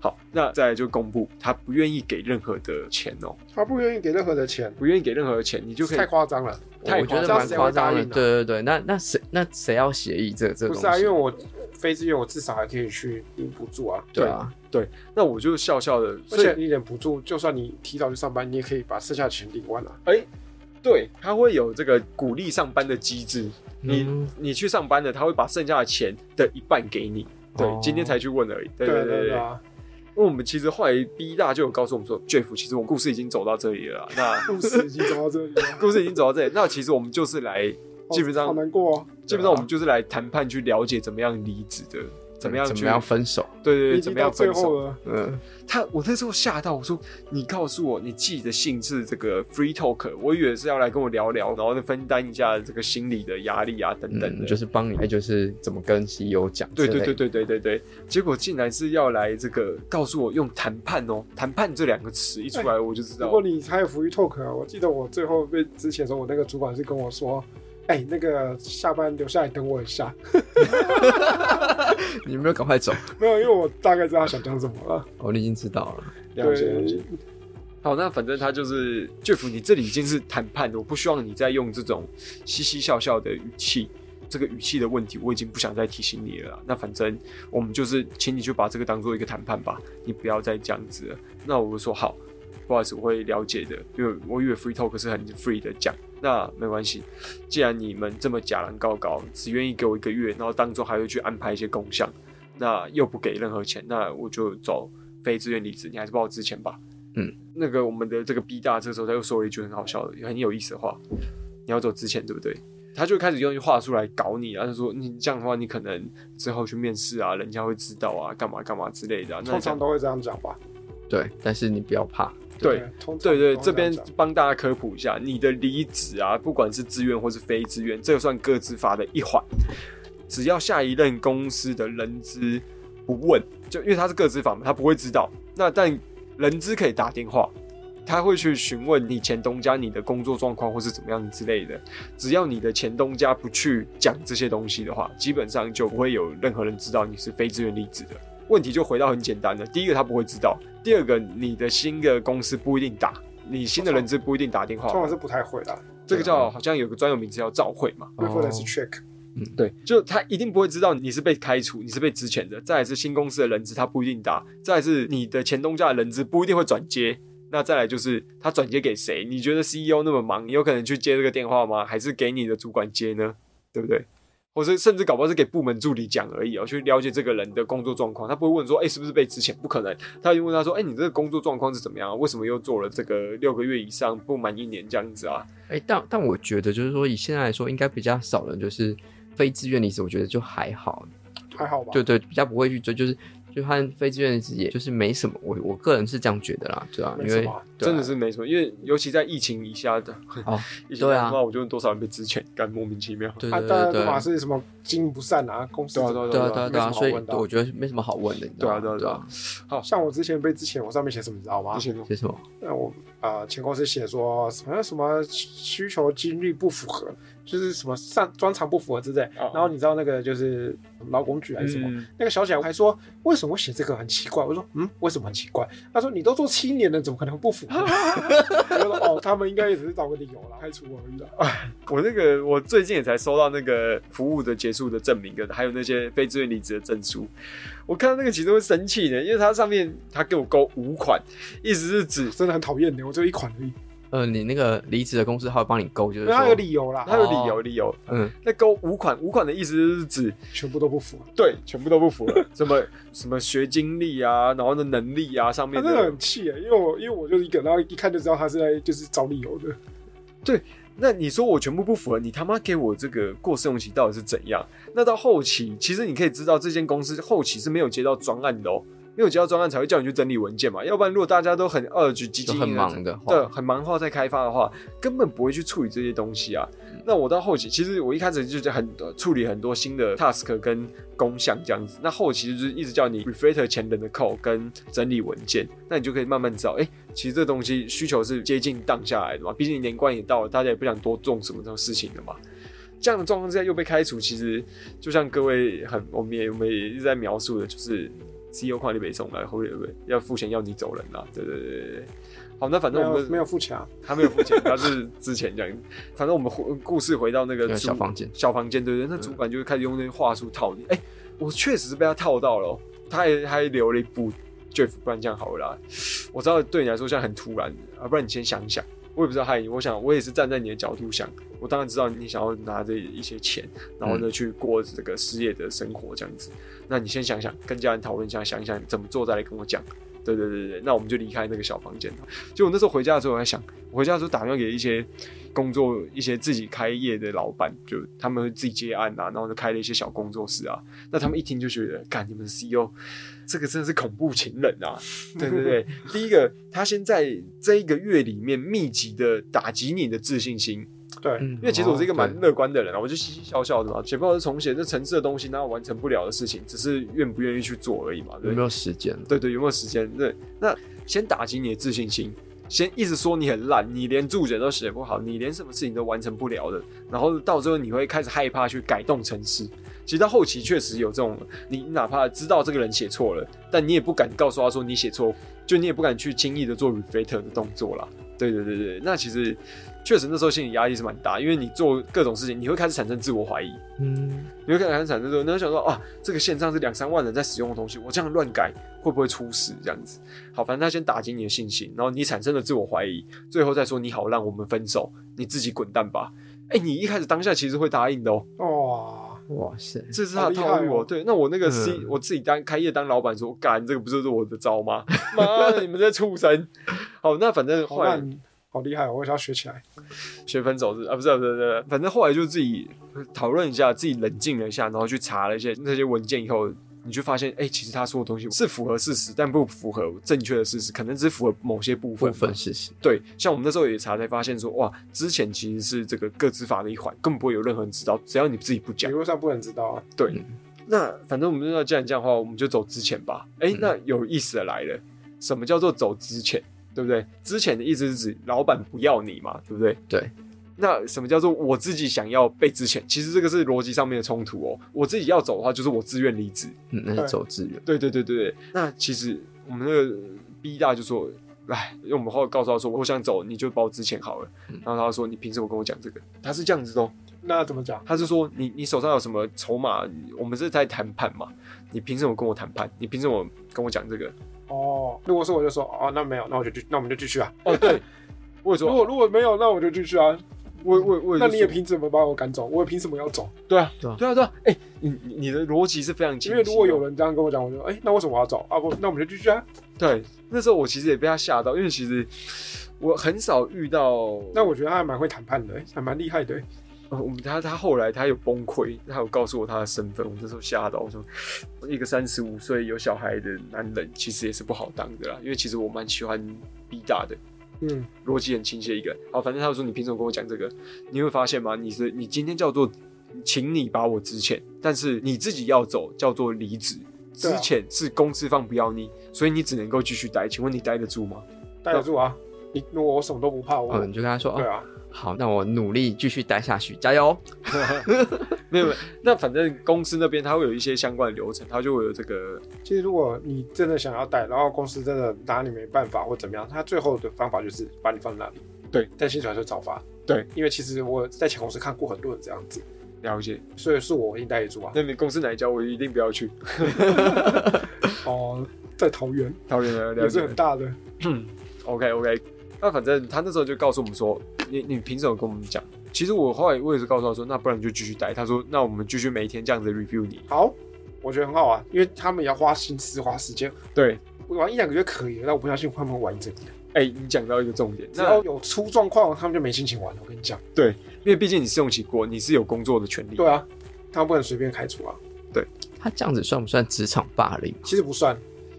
好，那再来就公布，他不愿意给任何的钱哦。他不愿意给任何的钱，不愿意给任何的钱，你就可以太夸张了。”我觉得蛮夸张的，对对对，那那谁那谁要协议这这个？不是啊，因为我非自愿，我至少还可以去领补助啊。对啊，对，那我就笑笑的，而且你领补助，就算你提早去上班，你也可以把剩下的钱领完了。哎，对，他会有这个鼓励上班的机制，你你去上班的，他会把剩下的钱的一半给你。对，今天才去问而已。对对对对。因为我们其实后来 B 大就有告诉我们说，Jeff，其实我们故事已经走到这里了。那故事已经走到这里了，故事已经走到这里。那其实我们就是来，基本上好难过，基本上我们就是来谈判，去了解怎么样离职的。怎么样？怎么样分手？对对对，怎么样分手？了嗯，他我那时候吓到，我说：“你告诉我，你寄的信是这个 free talk，我以为是要来跟我聊聊，然后再分担一下这个心理的压力啊，等等的，嗯、就是帮你，就是怎么跟 CEO 讲。对对对对对对对，结果竟然是要来这个告诉我用谈判哦，谈判这两个词一出来，我就知道。如果你还有 free talk 啊，我记得我最后被之前的时候，我那个主管是跟我说。哎、欸，那个下班留下来等我一下。(laughs) 你有没有赶快走？(laughs) 没有，因为我大概知道他想讲什么了。哦，你已经知道了。了解了解。好，那反正他就是 Jeff，你这里已经是谈判的，我不希望你再用这种嘻嘻笑笑的语气。这个语气的问题，我已经不想再提醒你了。那反正我们就是，请你就把这个当做一个谈判吧，你不要再这样子了。那我就说好，不好意思，我会了解的，因为我以为 free talk 是很 free 的讲。那没关系，既然你们这么假狼高高，只愿意给我一个月，然后当中还会去安排一些工项，那又不给任何钱，那我就走非自愿离职，你还是帮我支钱吧。嗯，那个我们的这个 B 大这时候他又说了一句很好笑的、很有意思的话，你要走之前对不对？他就开始用一句话术来搞你，然后就说你这样的话，你可能之后去面试啊，人家会知道啊，干嘛干嘛之类的、啊。通常都会这样讲吧？对，但是你不要怕。对，对对，这边帮大家科普一下，你的离职啊，不管是自愿或是非自愿，这个算个资法的一环。只要下一任公司的人资不问，就因为他是个资法嘛，他不会知道。那但人资可以打电话，他会去询问你前东家你的工作状况或是怎么样之类的。只要你的前东家不去讲这些东西的话，基本上就不会有任何人知道你是非自愿离职的。问题就回到很简单的，第一个他不会知道，第二个你的新的公司不一定打，你新的人资不一定打电话，通常是不太会的。这个叫好像有个专有名词叫召会嘛，reference check。嗯，对，就他一定不会知道你是被开除，你是被资遣的。再来是新公司的人资，他不一定打。再来是你的前东家的人资不一定会转接。那再来就是他转接给谁？你觉得 CEO 那么忙，你有可能去接这个电话吗？还是给你的主管接呢？对不对？或是甚至搞不好是给部门助理讲而已哦，去了解这个人的工作状况。他不会问说，哎，是不是被辞遣？不可能。他就问他说，哎，你这个工作状况是怎么样？为什么又做了这个六个月以上不满一年这样子啊？哎，但但我觉得就是说，以现在来说，应该比较少人就是非自愿离职，我觉得就还好，还好吧？对对，比较不会去追，就是。就和非自愿离职，也就是没什么。我我个人是这样觉得啦，对吧？因为真的是没什么，因为尤其在疫情以下的，哦，(laughs) 对啊，我就问多少人被资遣，干莫名其妙。(laughs) 对对对，对嘛是什么经营不善啊，公司对啊对啊对啊，所以我觉得没什么好问的。对啊对啊对啊。好像我之前被之前，我上面写什么你知道吗？写什么？那我啊前公司写说好像什么需求经历不符合。就是什么上专长不符合之类，然后你知道那个就是劳工局还是什么，那个小姐还说，为什么我写这个很奇怪？我说嗯，为什么很奇怪？她说你都做七年了，怎么可能不符合？(laughs) 我说哦，他们应该也只是找个理由啦，开除我而已啦。(laughs) 我那个我最近也才收到那个服务的结束的证明跟还有那些非自愿离职的证书，我看到那个其实会生气的，因为它上面它给我勾五款，意思是指真的很讨厌的，我就一款而已。呃，你那个离职的公司，他会帮你勾，就是他有理由啦，他有理由，理由。嗯，那勾五款，五款的意思是指全部都不符合，对，全部都不符合。什么什么学经历啊，然后的能力啊，上面。他真的很气哎，因为我因为我就一个，然后一看就知道他是在就是找理由的。对，那你说我全部不符合，你他妈给我这个过试用期到底是怎样？那到后期，其实你可以知道，这间公司后期是没有接到专案的哦。没有接到专案才会叫你去整理文件嘛，要不然如果大家都很二局积极，很忙的，对，很忙的话在开发的话，根本不会去处理这些东西啊。嗯、那我到后期，其实我一开始就是很处理很多新的 task 跟工项这样子，那后期就是一直叫你 refactor 前人的 code 跟整理文件，那你就可以慢慢知道，哎、欸，其实这东西需求是接近荡下来的嘛，毕竟年关也到了，大家也不想多做什么这种事情的嘛。这样的状况之下又被开除，其实就像各位很我们也我们也一直在描述的，就是。CEO 快递北送来，后面要付钱要你走人呐？对对对对，好，那反正我们没有付钱啊，他没有付钱，他是之前这样。反正我们故事回到那个小房间，小房间对对，那主管就开始用那些话术套你。哎，我确实是被他套到了，他还还留了一步，Jeff，不然这样好了啦。我知道对你来说现在很突然啊，不然你先想想。我也不知道害你，我想我也是站在你的角度想，我当然知道你想要拿着一些钱，然后呢去过这个失业的生活这样子。那你先想想，跟家人讨论一下，想一想怎么做，再来跟我讲。对对对对，那我们就离开那个小房间了。就我那时候回家的时候，我在想，我回家的时候打电话给一些工作、一些自己开业的老板，就他们会自己接案啊，然后就开了一些小工作室啊。那他们一听就觉得，干你们 CEO。这个真的是恐怖情人啊！(laughs) 对对对，第一个，他先在这一个月里面密集的打击你的自信心。对，因为其实我是一个蛮乐观的人啊，我就嘻嘻笑笑的嘛，写报告是重写，这层次的东西，哪有完成不了的事情？只是愿不愿意去做而已嘛。对，有没有时间？对对，有没有时间？对，那先打击你的自信心，先一直说你很烂，你连注解都写不好，你连什么事情都完成不了的，然后到最后你会开始害怕去改动城市。其实到后期确实有这种，你哪怕知道这个人写错了，但你也不敢告诉他说你写错，就你也不敢去轻易的做 refactor 的动作啦。对对对对，那其实确实那时候心理压力是蛮大，因为你做各种事情，你会开始产生自我怀疑。嗯，你会开始产生说，你会想说啊，这个线上是两三万人在使用的东西，我这样乱改会不会出事？这样子，好，反正他先打击你的信心，然后你产生了自我怀疑，最后再说你好，让我们分手，你自己滚蛋吧。哎，你一开始当下其实会答应的哦。哇。哇塞，这是他的套路哦。对，那我那个 C，我自己当开业当老板说，干这个不就是我的招吗？妈的，你们这畜生！好，那反正后来好厉害，我也想要学起来。学分手是啊，不是不是不是，反正后来就自己讨论一下，自己冷静了一下，然后去查了一些那些文件以后。你就发现，哎、欸，其实他说的东西是符合事实，但不符合正确的事实，可能只符合某些部分。部分事实。对，像我们那时候也查才发现说，哇，之前其实是这个个执法的一环，根本不会有任何人知道，只要你自己不讲，理论上不能知道啊。对，嗯、那反正我们就要既然这样的话，我们就走之前吧。哎、那有意思的来了，什么叫做走资遣？对不对？之前的意思是指老板不要你嘛，对不对？对。那什么叫做我自己想要被之前？其实这个是逻辑上面的冲突哦。我自己要走的话，就是我自愿离职。嗯，那是走自愿。对对对对对。那其实我们那个 B 大就说，哎，因为我们后来告诉他说，我想走，你就把我之前好了。嗯、然后他说，你凭什么跟我讲这个？他是这样子的。那怎么讲？他是说，你你手上有什么筹码？我们是在谈判嘛？你凭什么跟我谈判？你凭什么跟我讲这个？哦，如果是我就说，哦，那没有，那我就继，那我们就继续啊。哦，对。(laughs) 我说，如果如果没有，那我就继续啊。我我我，那你也凭什么把我赶走？我也凭什么要走？对啊，对啊，对啊。哎，你你的逻辑是非常清晰。因为如果有人这样跟我讲，我就哎，那为什么我要走啊？不，那我们就继续啊。对，那时候我其实也被他吓到，因为其实我很少遇到。那我觉得他还蛮会谈判的，还蛮厉害的。我们他他后来他有崩溃，他有告诉我他的身份，我那时候吓到，我说一个三十五岁有小孩的男人，其实也是不好当的啦。因为其实我蛮喜欢 B 大的。嗯，逻辑很清晰的一个人。好，反正他就说，你凭什么跟我讲这个？你会发现吗？你是你今天叫做，请你把我支遣，但是你自己要走叫做离职。资遣是公司方不要你，所以你只能够继续待。请问你待得住吗？待得住啊！你如果我什么都不怕，我你就跟他说，对啊。好，那我努力继续待下去，加油！(laughs) 没有没有，那反正公司那边他会有一些相关的流程，他就会有这个。(laughs) 其实如果你真的想要带，然后公司真的拿你没办法或怎么样，他最后的方法就是把你放在那里。对，但薪水还是早发。对，因为其实我在前公司看过很多人这样子。了解，所以是我一定待得住啊。那你公司哪一家，我一定不要去。(laughs) 哦，在桃园，桃园啊，也是很大的。嗯，OK OK。那反正他那时候就告诉我们说，你你凭什么跟我们讲？其实我后来我也是告诉他说，那不然你就继续待。他说，那我们继续每一天这样子 review 你。好，我觉得很好啊，因为他们也要花心思花时间。对，玩一两个月可以，但我不相信他们玩一整年。哎、欸，你讲到一个重点，只要有出状况，他们就没心情玩了。我跟你讲，对，因为毕竟你试用期过，你是有工作的权利。对啊，他们不能随便开除啊。对，他这样子算不算职场霸凌？其实不算。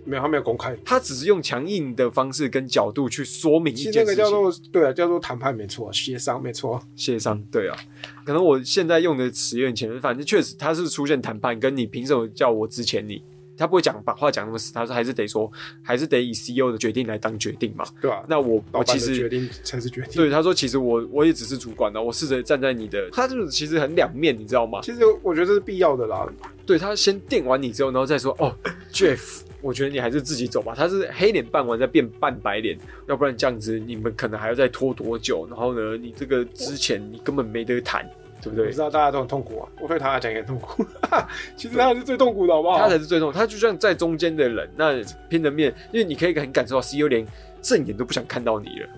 没有，他没有公开，他只是用强硬的方式跟角度去说明一件事情。那个叫做对啊，叫做谈判没错，协商没错，协商对啊。可能我现在用的词有点前，反正确实他是出现谈判，跟你凭什么叫我之前你？他不会讲把话讲那么死，他说还是得说，还是得以 CEO 的决定来当决定嘛，对啊，那我我其实决定才是决定。对，他说其实我我也只是主管呢，我试着站在你的，他就是其实很两面，你知道吗？其实我觉得这是必要的啦。对，他先电完你之后，然后再说哦，Jeff。我觉得你还是自己走吧。他是黑脸办完再变半白脸，要不然这样子你们可能还要再拖多久？然后呢，你这个之前你根本没得谈，对不对？我知道大家都很痛苦啊，我对他来讲也很痛苦。(laughs) 其实他是最痛苦的，好不好？他才是最痛苦，他就像在中间的人，那拼的面，因为你可以很感受到 CEO 连正眼都不想看到你了。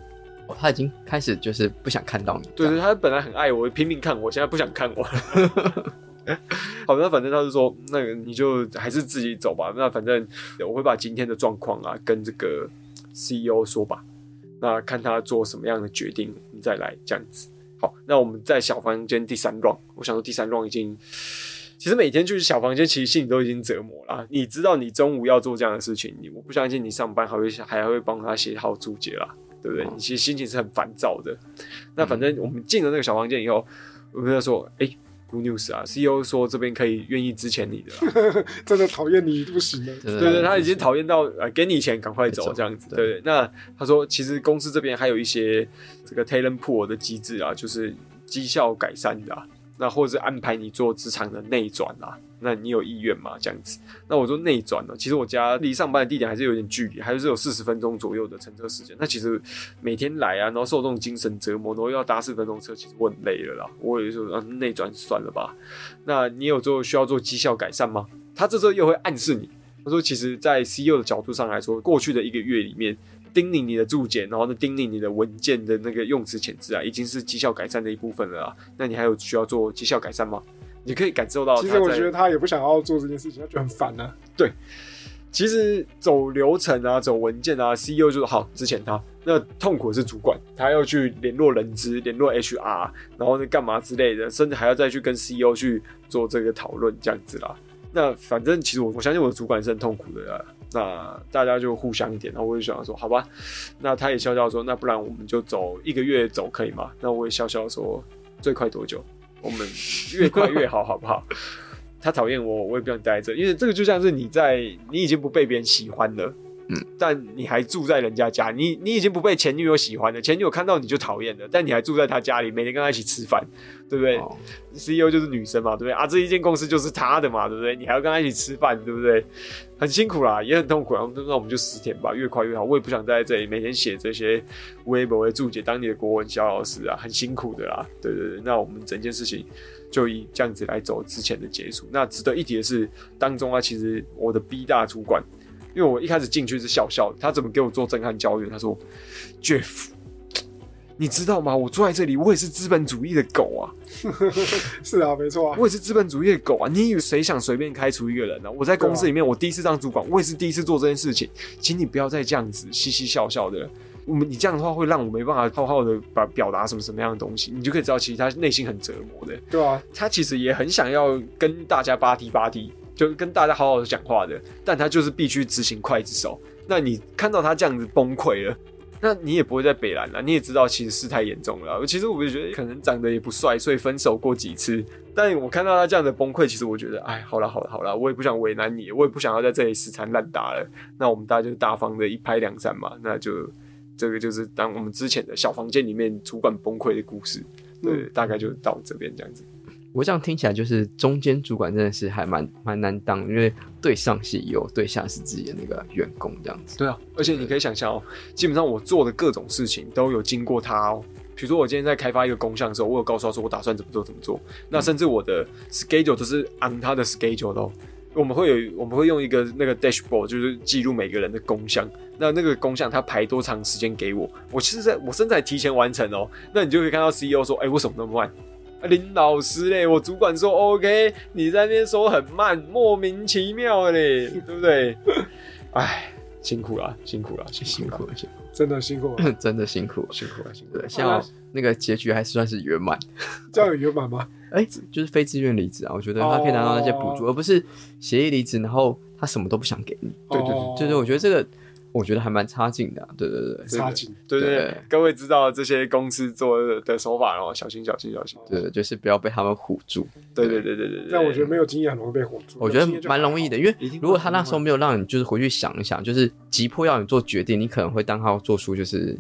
哦，他已经开始就是不想看到你。对对，他本来很爱我，拼命看我，现在不想看我。(laughs) (laughs) 好，那反正他就说，那个你就还是自己走吧。那反正我会把今天的状况啊跟这个 CEO 说吧，那看他做什么样的决定，你再来这样子。好，那我们在小房间第三 round，我想说第三 round 已经，其实每天就是小房间，其实心里都已经折磨了。你知道你中午要做这样的事情，你我不相信你上班还会还会帮他写好注解啦，对不对？你其实心情是很烦躁的。那反正我们进了那个小房间以后，我跟他说，哎、Good news 啊，CEO 说这边可以愿意支钱你的，(laughs) 真的讨厌你不行 (laughs) 了。对对，他已经讨厌到呃，给你钱赶快走这样子。对对，那他说其实公司这边还有一些这个 talent pool 的机制啊，就是绩效改善的啊。那或者是安排你做职场的内转啊，那你有意愿吗？这样子，那我说内转呢，其实我家离上班的地点还是有点距离，还是有四十分钟左右的乘车时间。那其实每天来啊，然后受这种精神折磨，然后又要搭四分钟车，其实我很累了啦。我也说啊，内转算了吧。那你有做需要做绩效改善吗？他这时候又会暗示你，他说，其实，在 CEO 的角度上来说，过去的一个月里面。叮咛你的注解，然后呢，叮咛你的文件的那个用词遣词啊，已经是绩效改善的一部分了啊。那你还有需要做绩效改善吗？你可以感受到。其实我觉得他也不想要做这件事情，他觉得很烦呢、啊。对，其实走流程啊，走文件啊，CEO 就是好之前他。那痛苦的是主管，他要去联络人资、联络 HR，然后呢干嘛之类的，甚至还要再去跟 CEO 去做这个讨论这样子啦。那反正其实我我相信我的主管是很痛苦的啦。那大家就互相一点，然后我就想说，好吧，那他也笑笑说，那不然我们就走一个月走可以吗？那我也笑笑说，最快多久？我们越快越好，好不好？(laughs) 他讨厌我，我也不想待在这，因为这个就像是你在，你已经不被别人喜欢了，嗯，但你还住在人家家，你你已经不被前女友喜欢了，前女友看到你就讨厌了，但你还住在他家里，每天跟他一起吃饭，对不对、哦、？CEO 就是女生嘛，对不对？啊，这一间公司就是他的嘛，对不对？你还要跟他一起吃饭，对不对？很辛苦啦，也很痛苦啊。那我们就十天吧，越快越好。我也不想在这里每天写这些微博的注解，当你的国文小老师啊，很辛苦的啦。对对对，那我们整件事情就以这样子来走之前的结束。那值得一提的是，当中啊，其实我的 B 大主管。因为我一开始进去是笑笑，他怎么给我做震撼教育？他说：“Jeff，你知道吗？我坐在这里，我也是资本主义的狗啊！(laughs) 是啊，没错啊，我也是资本主义的狗啊！你以为谁想随便开除一个人呢、啊？我在公司里面，我第一次当主管，我也是第一次做这件事情，请你不要再这样子嘻嘻笑笑的。我们你这样的话会让我没办法好好的把表达什么什么样的东西，你就可以知道，其实他内心很折磨的。对啊，他其实也很想要跟大家巴蒂巴蒂。”就跟大家好好的讲话的，但他就是必须执行刽子手。那你看到他这样子崩溃了，那你也不会在北兰了。你也知道其实事态严重了。其实我就觉得可能长得也不帅，所以分手过几次。但我看到他这样的崩溃，其实我觉得，哎，好了好了好了，我也不想为难你，我也不想要在这里死缠烂打了。那我们大家就大方的一拍两散嘛。那就这个就是当我们之前的小房间里面主管崩溃的故事，对，嗯、大概就到这边这样子。我这样听起来就是中间主管真的是还蛮蛮难当，因为对上是有，对下是自己的那个员工这样子。对啊，而且你可以想象哦，基本上我做的各种事情都有经过他哦。比如说我今天在开发一个工项的时候，我有告诉他说我打算怎么做怎么做。那甚至我的 schedule 都是按他的 schedule 哦。我们会有我们会用一个那个 dashboard，就是记录每个人的工项。那那个工项他排多长时间给我，我其实在我甚至还提前完成哦。那你就可以看到 CEO 说，哎，为什么那么慢？林老师嘞，我主管说 OK，你在那边说很慢，莫名其妙嘞，(laughs) 对不对？哎，辛苦了，辛苦了，辛苦了，辛苦，真的辛苦了，真的辛苦，(laughs) 辛苦了，辛苦了。对，像那个结局还是算是圆满，这样有圆满吗？(laughs) 哎，就是非自愿离职啊，我觉得他可以拿到那些补助，而不是协议离职，然后他什么都不想给你。对对对，就是我觉得这个。我觉得还蛮差劲的、啊，对对对，差劲，对对对，各位知道这些公司做的手法哦，小心小心小心，对，就是不要被他们唬住，对对对。对对。但我觉得没有经验很容易被唬住，我觉得蛮容易的，因为如果他那时候没有让你就是回去想一想，就是急迫要你做决定，你可能会当他做出就是。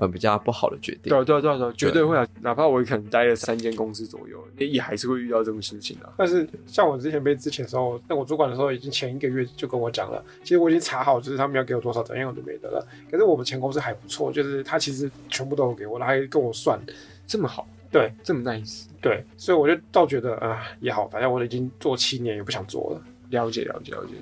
呃，比较不好的决定。对对对对，绝对会啊！哪怕我可能待了三间公司左右，也也还是会遇到这种事情的。但是像我之前被之前的时候，那我主管的时候已经前一个月就跟我讲了，其实我已经查好，就是他们要给我多少怎样我都没得了。可是我们前公司还不错，就是他其实全部都有给我，他还跟我算这么好，对，这么 nice，对，所以我就倒觉得啊、呃、也好，反正我已经做七年，也不想做了。了解了解了解。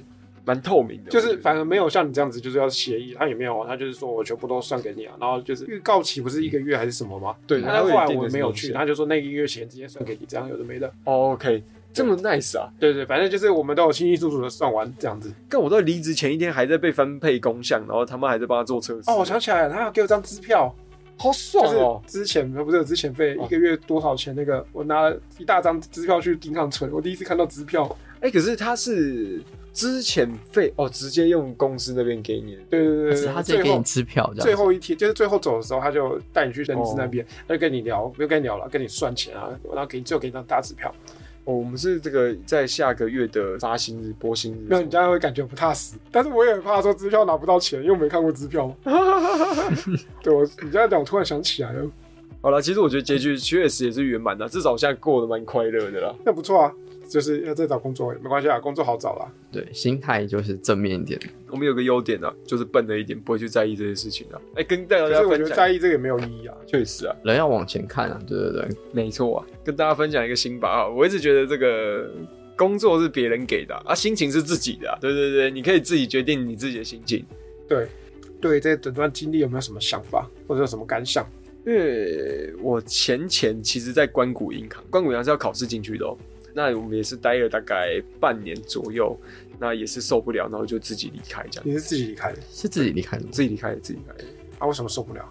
蛮透明的，就是反而没有像你这样子，就是要协议，他也没有，他就是说我全部都算给你啊，然后就是预告期不是一个月还是什么吗？对，那后来我没有去，他就说那个月钱直接算给你，这样有的没的。OK，这么 nice 啊？对对，反正就是我们都有清清楚楚的算完这样子。但我到离职前一天还在被分配工项，然后他们还在帮他做测试。哦，我想起来了，他要给我张支票，好爽哦！之前不是有之前费一个月多少钱？那个我拿了一大张支票去银行存，我第一次看到支票。哎，可是他是。资遣费哦，直接用公司那边给你。对对对对，他直接给你支票。最后一天就是最后走的时候，他就带你去人资那边，他就跟你聊，不用跟你聊了，跟你算钱啊，然后给你最后给你张大支票。哦，我们是这个在下个月的发薪日拨薪日。没有，你这样会感觉不踏实。但是我也很怕说支票拿不到钱，因为我没看过支票。(laughs) 对我，你这样讲，我突然想起来了。好了，其实我觉得结局确实也是圆满的，至少现在过得蛮快乐的啦。那不错啊。就是要再找工作，没关系啊，工作好找啦。对，心态就是正面一点。我们有个优点啊，就是笨了一点，不会去在意这些事情啊。哎、欸，跟大家分享，我觉得在意这个也没有意义啊。确实啊，人要往前看啊。对对对，没错啊。跟大家分享一个心法啊，我一直觉得这个工作是别人给的啊，啊，心情是自己的啊。对对对，你可以自己决定你自己的心情。对对，这整段经历有没有什么想法或者有什么感想？因为我前前其实，在关谷银行，关谷银行是要考试进去的哦。那我们也是待了大概半年左右，那也是受不了，然后就自己离开这样。你是自己离开的？是自己离开的？自己离开的，自己离开的。啊，为什么受不了？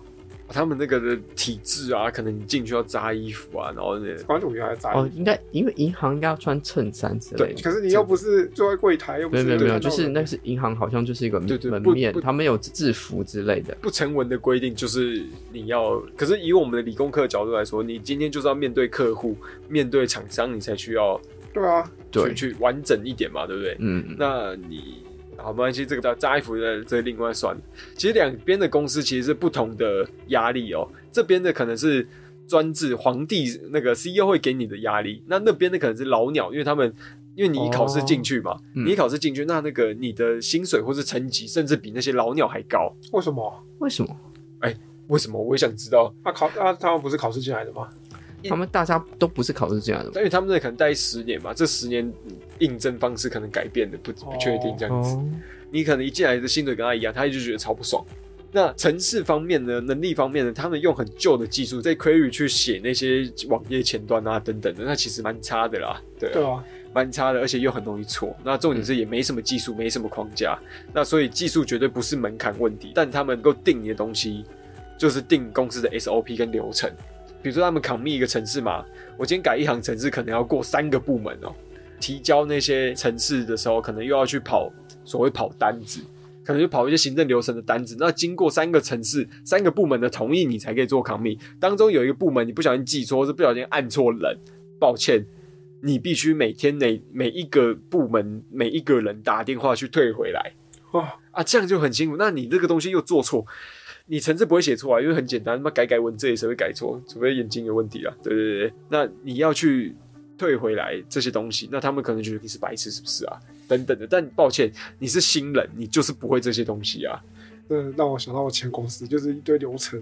他们那个的体制啊，可能你进去要扎衣服啊，然后那关主要还扎衣服。哦，应该因为银行应该要穿衬衫之类的。对，可是你又不是坐在柜台，又不是。没有没有，就是那是银行，好像就是一个门面，他们有制服之类的。不成文的规定就是你要，可是以我们的理工科的角度来说，你今天就是要面对客户、面对厂商，你才需要。对啊，去去完整一点嘛，对不对？嗯，那你好，没关系，这个叫扎衣服的，这、另外算了。其实两边的公司其实是不同的压力哦。这边的可能是专制皇帝那个 CEO 会给你的压力，那那边的可能是老鸟，因为他们因为你考试进去嘛，哦嗯、你考试进去，那那个你的薪水或是成绩，甚至比那些老鸟还高。为什么？为什么？哎，为什么？我也想知道。那、啊、考啊，他们不是考试进来的吗？他们大家都不是考试进来的，因为他们那可能待十年嘛，这十年应征方式可能改变的，不不确定这样子。哦、你可能一进来的薪水跟他一样，他就觉得超不爽。那程式方面呢，能力方面呢，他们用很旧的技术在 Query 去写那些网页前端啊等等的，那其实蛮差的啦。对啊，对啊，蛮差的，而且又很容易错。那重点是也没什么技术，嗯、没什么框架。那所以技术绝对不是门槛问题，但他们能够定你的东西，就是定公司的 SOP 跟流程。比如说他们 commit 一个城市嘛，我今天改一行城市，可能要过三个部门哦、喔。提交那些城市的时候，可能又要去跑所谓跑单子，可能就跑一些行政流程的单子。那经过三个城市、三个部门的同意，你才可以做 commit。当中有一个部门你不小心记错，或是不小心按错人，抱歉，你必须每天每每一个部门每一个人打电话去退回来。哇啊，这样就很辛苦。那你这个东西又做错。你程式不会写错啊，因为很简单，他妈改改文字也是会改错，除非眼睛有问题啊。对对对，那你要去退回来这些东西，那他们可能觉得你是白痴，是不是啊？等等的。但抱歉，你是新人，你就是不会这些东西啊。嗯，让我想到我前公司就是一堆流程。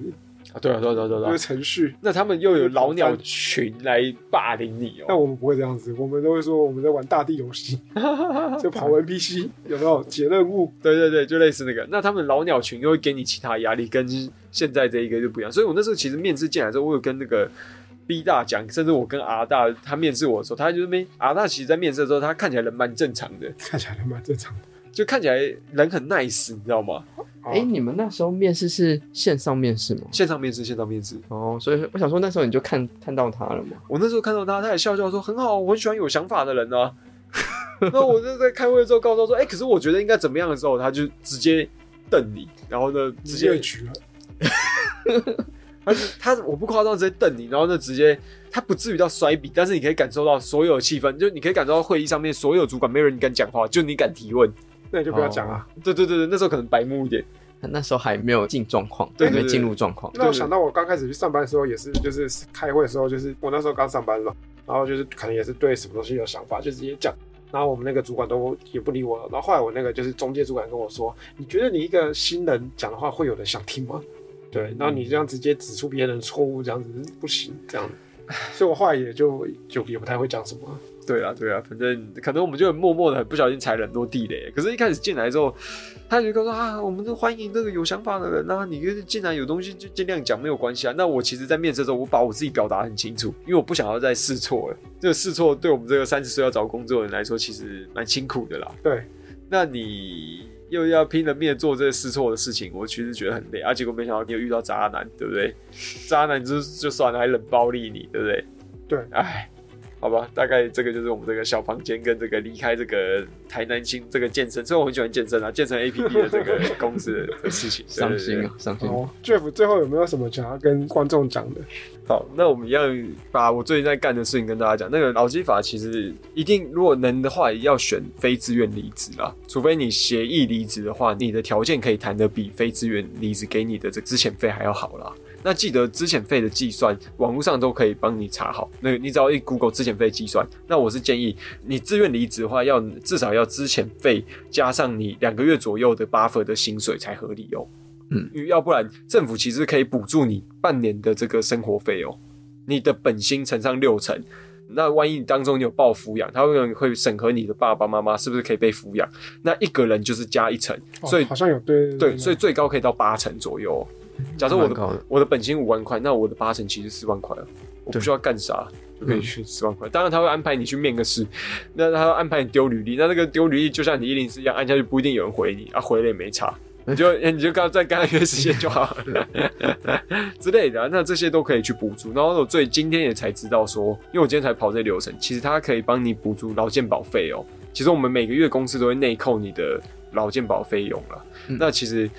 啊，对啊，对啊，对啊，对啊，程序，那他们又有老鸟群来霸凌你哦。那我们不会这样子，我们都会说我们在玩大地游戏，(laughs) 就跑 NPC，有没有解任务？对对对，就类似那个。那他们老鸟群又会给你其他压力，跟现在这一个就不一样。所以我那时候其实面试进来之后，我有跟那个 B 大讲，甚至我跟 R 大他面试我的时候，他就是没 R 大，其实在面试的时候，他看起来人蛮正常的，看起来人蛮正常的，就看起来人很 nice，你知道吗？哎、欸，你们那时候面试是线上面试吗？线上面试，线上面试。哦，所以我想说，那时候你就看看到他了吗？我那时候看到他，他也笑笑说很好，我很喜欢有想法的人啊。(laughs) 那我就在开会的时候告诉他说，哎、欸，可是我觉得应该怎么样的时候，他就直接瞪你，然后呢，直接举了。而 (laughs) 且他我不夸张，直接瞪你，然后呢，直接他不至于到摔笔，但是你可以感受到所有气氛，就你可以感受到会议上面所有主管没有人敢讲话，就你敢提问。那你就不要讲啊！对对对对，那时候可能白目一点，那时候还没有进状况，对，没进入状况。那我想到我刚开始去上班的时候，也是就是开会的时候，就是我那时候刚上班嘛，然后就是可能也是对什么东西有想法，就直接讲。然后我们那个主管都也不理我了。然后后来我那个就是中介主管跟我说：“你觉得你一个新人讲的话会有人想听吗？”对，然后你这样直接指出别人的错误，这样子不行，这样。所以我后来也就就也不太会讲什么。对啊，对啊，反正可能我们就很默默的，很不小心踩了很多地雷。可是，一开始进来之后，他就说啊，我们都欢迎这个有想法的人啊，你进来有东西就尽量讲，没有关系啊。那我其实，在面试的时候，我把我自己表达很清楚，因为我不想要再试错了。这个试错对我们这个三十岁要找工作的人来说，其实蛮辛苦的啦。对，那你又要拼了命做这些试错的事情，我其实觉得很累啊。结果没想到你又遇到渣男，对不对？渣男就就算了，还冷暴力你，对不对？对，哎。好吧，大概这个就是我们这个小房间跟这个离开这个台南新这个健身，所以我很喜欢健身啊，健身 APP 的这个 (laughs) 公司的事情，伤心啊，伤心。哦，Jeff，最后有没有什么想要跟观众讲的？好，那我们一样把我最近在干的事情跟大家讲。那个劳基法其实一定，如果能的话，也要选非自愿离职啦，除非你协议离职的话，你的条件可以谈得比非自愿离职给你的这资遣费还要好啦。那记得资遣费的计算，网络上都可以帮你查好。那你只要一 Google 资遣费计算，那我是建议你自愿离职的话，要至少要资遣费加上你两个月左右的 buffer 的薪水才合理哦。嗯，因为要不然政府其实可以补助你半年的这个生活费哦。你的本薪乘上六成，那万一你当中你有报抚养，他会会审核你的爸爸妈妈是不是可以被抚养。那一个人就是加一成，所以、哦、好像有对对，对，对，对，所以最高可以到八成左右。(laughs) 假设我的，的我的本金五万块，那我的八成其实四万块了，我不需要干啥就可以去四万块。当然他会安排你去面个试，那他会安排你丢履历，那那个丢履历就像你一零四一样，按下去不一定有人回你啊，回了也没差，(laughs) 你就你就刚再跟他约时间就好了 (laughs) 之类的，那这些都可以去补助。然后我最今天也才知道说，因为我今天才跑这流程，其实他可以帮你补助劳健保费哦。其实我们每个月公司都会内扣你的劳健保费用了，嗯、那其实。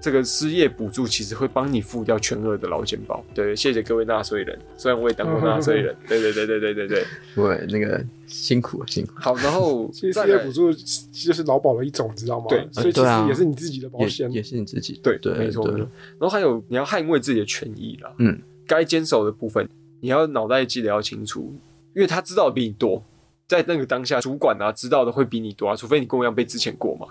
这个失业补助其实会帮你付掉全额的劳健保。对，谢谢各位纳税人，虽然我也当过纳税人。对对对对对对对，对，那个辛苦辛苦。好，然后 (laughs) 其实失业补助就是劳保的一种，知道吗？对，所以其实也是你自己的保险，也是你自己。对对，没错。然后还有你要捍卫自己的权益啦，嗯，该坚守的部分，你要脑袋记得要清楚，因为他知道的比你多。在那个当下，主管啊知道的会比你多啊，除非你跟我一样被之前过嘛。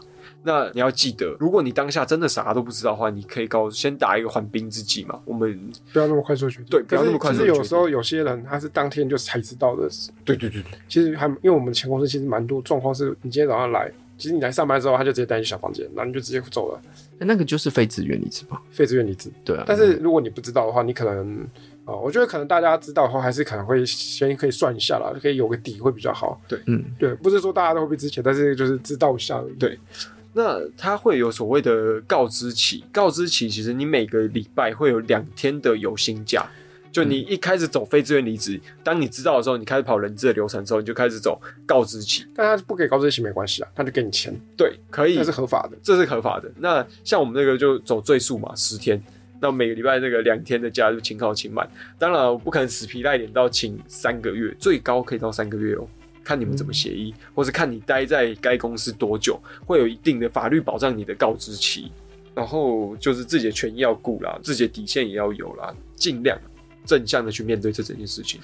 那你要记得，如果你当下真的啥都不知道的话，你可以告先打一个缓兵之计嘛。我们不要那么快做决定，对，不要那么快做决定。其实有时候有些人他是当天就才知道的，对对对对。其实还因为我们前公司其实蛮多状况是，你今天早上来，其实你来上班之后，他就直接带你去小房间，然后你就直接走了。那个就是非自愿离职吧？非自愿离职，对啊。但是如果你不知道的话，你可能。哦，我觉得可能大家知道的话，还是可能会先可以算一下啦，可以有个底会比较好。对，嗯，对，不是说大家都会被之前，但是就是知道一下而已。对，那他会有所谓的告知期，告知期其实你每个礼拜会有两天的有薪假，就你一开始走非自愿离职，当你知道的时候，你开始跑人资的流程之后，你就开始走告知期。但他不给告知期没关系啊，他就给你钱。对，可以，这是合法的，这是合法的。那像我们那个就走最速嘛，十天。那每个礼拜那个两天的假就请好请满，当然我不可能死皮赖脸到请三个月，最高可以到三个月哦，看你们怎么协议，嗯、或是看你待在该公司多久，会有一定的法律保障你的告知期。然后就是自己的权益要顾啦，自己的底线也要有啦，尽量正向的去面对这整件事情。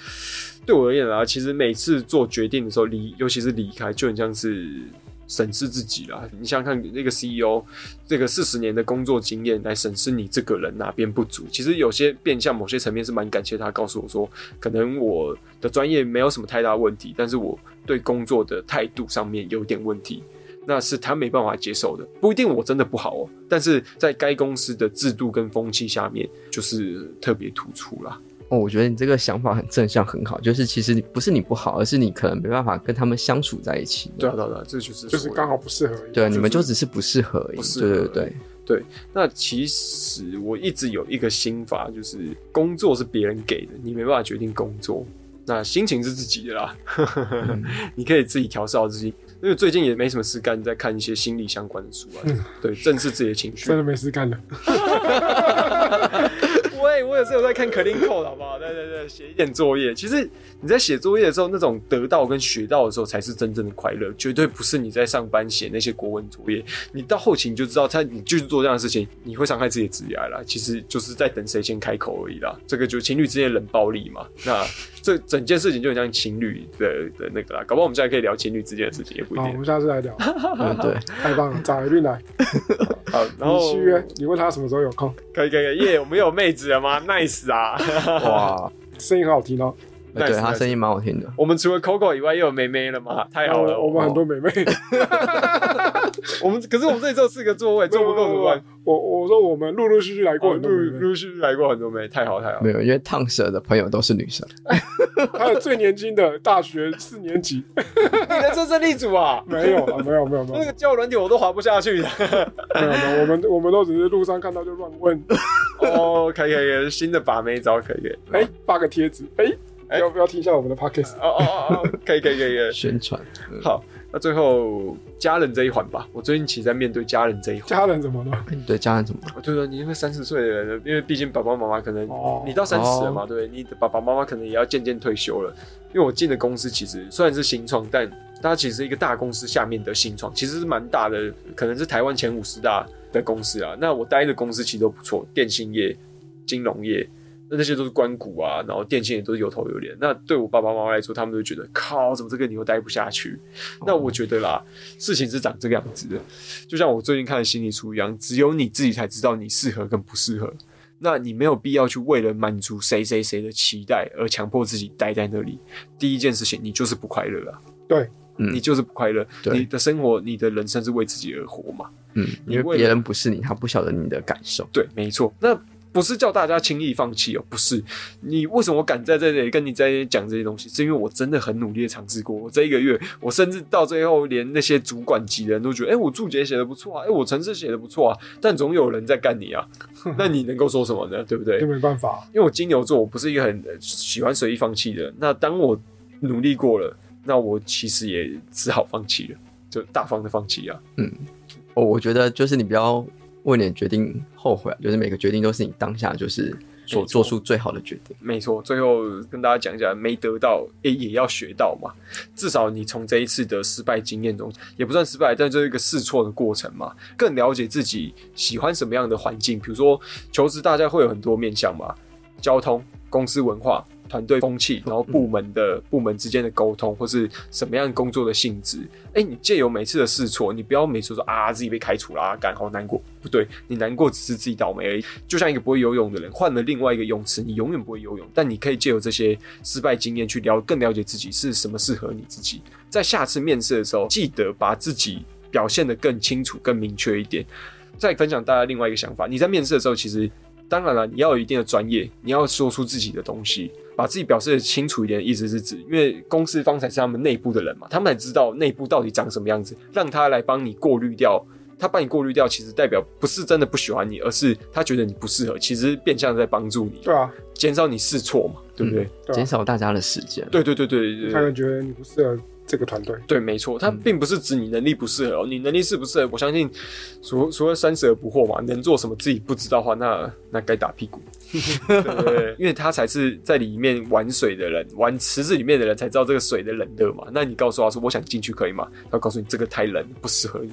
对我而言啊，其实每次做决定的时候离，尤其是离开，就很像是。审视自己啦，你想想看，那个 CEO 这个四十年的工作经验来审视你这个人哪边不足，其实有些变相，某些层面是蛮感谢他告诉我说，可能我的专业没有什么太大问题，但是我对工作的态度上面有点问题，那是他没办法接受的。不一定我真的不好哦，但是在该公司的制度跟风气下面，就是特别突出啦。哦，我觉得你这个想法很正向，很好。就是其实你不是你不好，而是你可能没办法跟他们相处在一起。对啊，对啊，这就是就是刚好不适合而已。对，你们就只是不适合而已。对对对对。那其实我一直有一个心法，就是工作是别人给的，你没办法决定工作。那心情是自己的啦，嗯、(laughs) 你可以自己调试好自己。因为最近也没什么事干，在看一些心理相关的书啊。嗯、对，正视自己的情绪。真的没事干了。(laughs) 我也是有在看 clean code，好不好？对对对，写一点作业。其实你在写作业的时候，那种得到跟学到的时候，才是真正的快乐。绝对不是你在上班写那些国文作业。你到后期你就知道，他你继续做这样的事情，你会伤害自己的职业啦。其实就是在等谁先开口而已啦。这个就是情侣之间的冷暴力嘛。那这整件事情就很像情侣的的那个啦。搞不好我们现在可以聊情侣之间的事情，也不一定。好，我们下次来聊。嗯，对，(laughs) 太棒了，找一律来。好，然后你续约，你问他什么时候有空？可以可以，耶，我们有妹子了吗？(laughs) Nice 啊！哇，(laughs) 声音很好听哦。对，他声音蛮好听的。我们除了 Coco 以外，又有妹妹了嘛？太好了，我们很多妹妹。(laughs) 我们可是我们这里只有四个座位，坐不够怎么办？我我说我们陆陆续续来过，陆陆续续来过很多妹，太好太好。没有，因为烫舌的朋友都是女生。(laughs) 还有最年轻的大学四年级，(laughs) 你的真正立主啊？没有啊，没有没有没有。那个交友软体我都滑不下去的。没有没有，我们我们都只是路上看到就乱问。哦，可以可以，新的把妹招可以。哎，发个贴纸，哎。要不要听一下我们的 podcast？哦哦哦，可以可以可以，可以 (laughs) 宣传。好，那最后家人这一环吧。我最近其实在面对家人这一环。家人怎么了？对家人怎么了？对对，你因为三十岁的人，因为毕竟爸爸妈妈可能你到三十了嘛，对，你的爸爸妈妈可能也要渐渐退休了。因为我进的公司其实虽然是新创，但它其实是一个大公司下面的新创，其实是蛮大的，可能是台湾前五十大的公司啊。那我待的公司其实都不错，电信业、金融业。那那些都是关谷啊，然后电信也都是有头有脸。那对我爸爸妈妈来说，他们就觉得靠，怎么这个你又待不下去？哦、那我觉得啦，事情是长这个样子的。就像我最近看的心理书一样，只有你自己才知道你适合跟不适合。那你没有必要去为了满足谁谁谁的期待而强迫自己待在那里。第一件事情，你就是不快乐啊。对，你就是不快乐。对你的生活，你的人生是为自己而活嘛？嗯，因为别人不是你，他不晓得你的感受。对，没错。那。不是叫大家轻易放弃哦，不是。你为什么我敢在这里跟你在讲这些东西？是因为我真的很努力的尝试过。我这一个月，我甚至到最后连那些主管级的人都觉得，哎、欸，我注解写的不错啊，哎、欸，我程式写的不错啊。但总有人在干你啊，(laughs) 那你能够说什么呢？对不对？没办法，因为我金牛座，我不是一个很喜欢随意放弃的人。那当我努力过了，那我其实也只好放弃了，就大方的放弃啊。嗯，哦我觉得就是你不要。为你的决定后悔，就是每个决定都是你当下就是所做出最好的决定。没错，最后跟大家讲一下，没得到也也要学到嘛。至少你从这一次的失败经验中，也不算失败，但这是一个试错的过程嘛。更了解自己喜欢什么样的环境，比如说求职，大家会有很多面向嘛，交通、公司文化。团队风气，然后部门的、嗯、部门之间的沟通，或是什么样工作的性质？哎、欸，你借由每次的试错，你不要每次说啊自己被开除了，啊，干好难过。不对，你难过只是自己倒霉而已。就像一个不会游泳的人，换了另外一个泳池，你永远不会游泳。但你可以借由这些失败经验去了更了解自己是什么适合你自己。在下次面试的时候，记得把自己表现得更清楚、更明确一点。再分享大家另外一个想法：你在面试的时候，其实当然了，你要有一定的专业，你要说出自己的东西。把自己表示的清楚一点，意思是指，因为公司方才是他们内部的人嘛，他们才知道内部到底长什么样子，让他来帮你过滤掉，他帮你过滤掉，其实代表不是真的不喜欢你，而是他觉得你不适合，其实变相在帮助你，对啊，减少你试错嘛，对不对？减、嗯啊、少大家的时间，对对对对对，他们觉得你不适合。这个团队对，没错，他并不是指你能力不适合哦，你能力适不适合，我相信，除除了三十而不惑嘛，能做什么自己不知道的话，那那该打屁股，(laughs) 对不对？因为他才是在里面玩水的人，玩池子里面的人才知道这个水的冷热嘛。那你告诉他说，我想进去可以吗？他告诉你这个太冷，不适合你。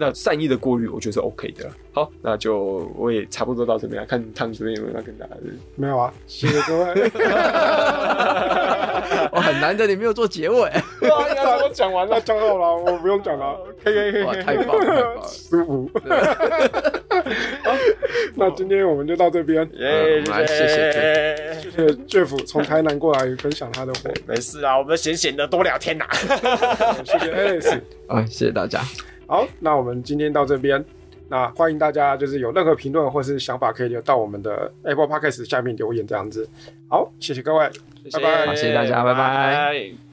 那善意的过滤，我觉得是 OK 的。好，那就我也差不多到这边，看汤这边有没有要跟大家。没有啊，谢谢各位。我 (laughs) 很难得你没有做结尾。哇，应该我讲完了，讲好了，我不用讲了。(laughs) 可以可以可以，太棒了，舒服。好，那今天我们就到这边。耶，谢谢谢谢 Jeff 从台南过来分享他的活。没事啊，我们闲闲的多聊天呐。谢谢 Alex，啊，(laughs) 谢谢大家。好，那我们今天到这边，那欢迎大家就是有任何评论或是想法，可以留到我们的 Apple Podcast 下面留言这样子。好，谢谢各位，谢谢拜拜，好，谢谢大家，拜拜。拜拜。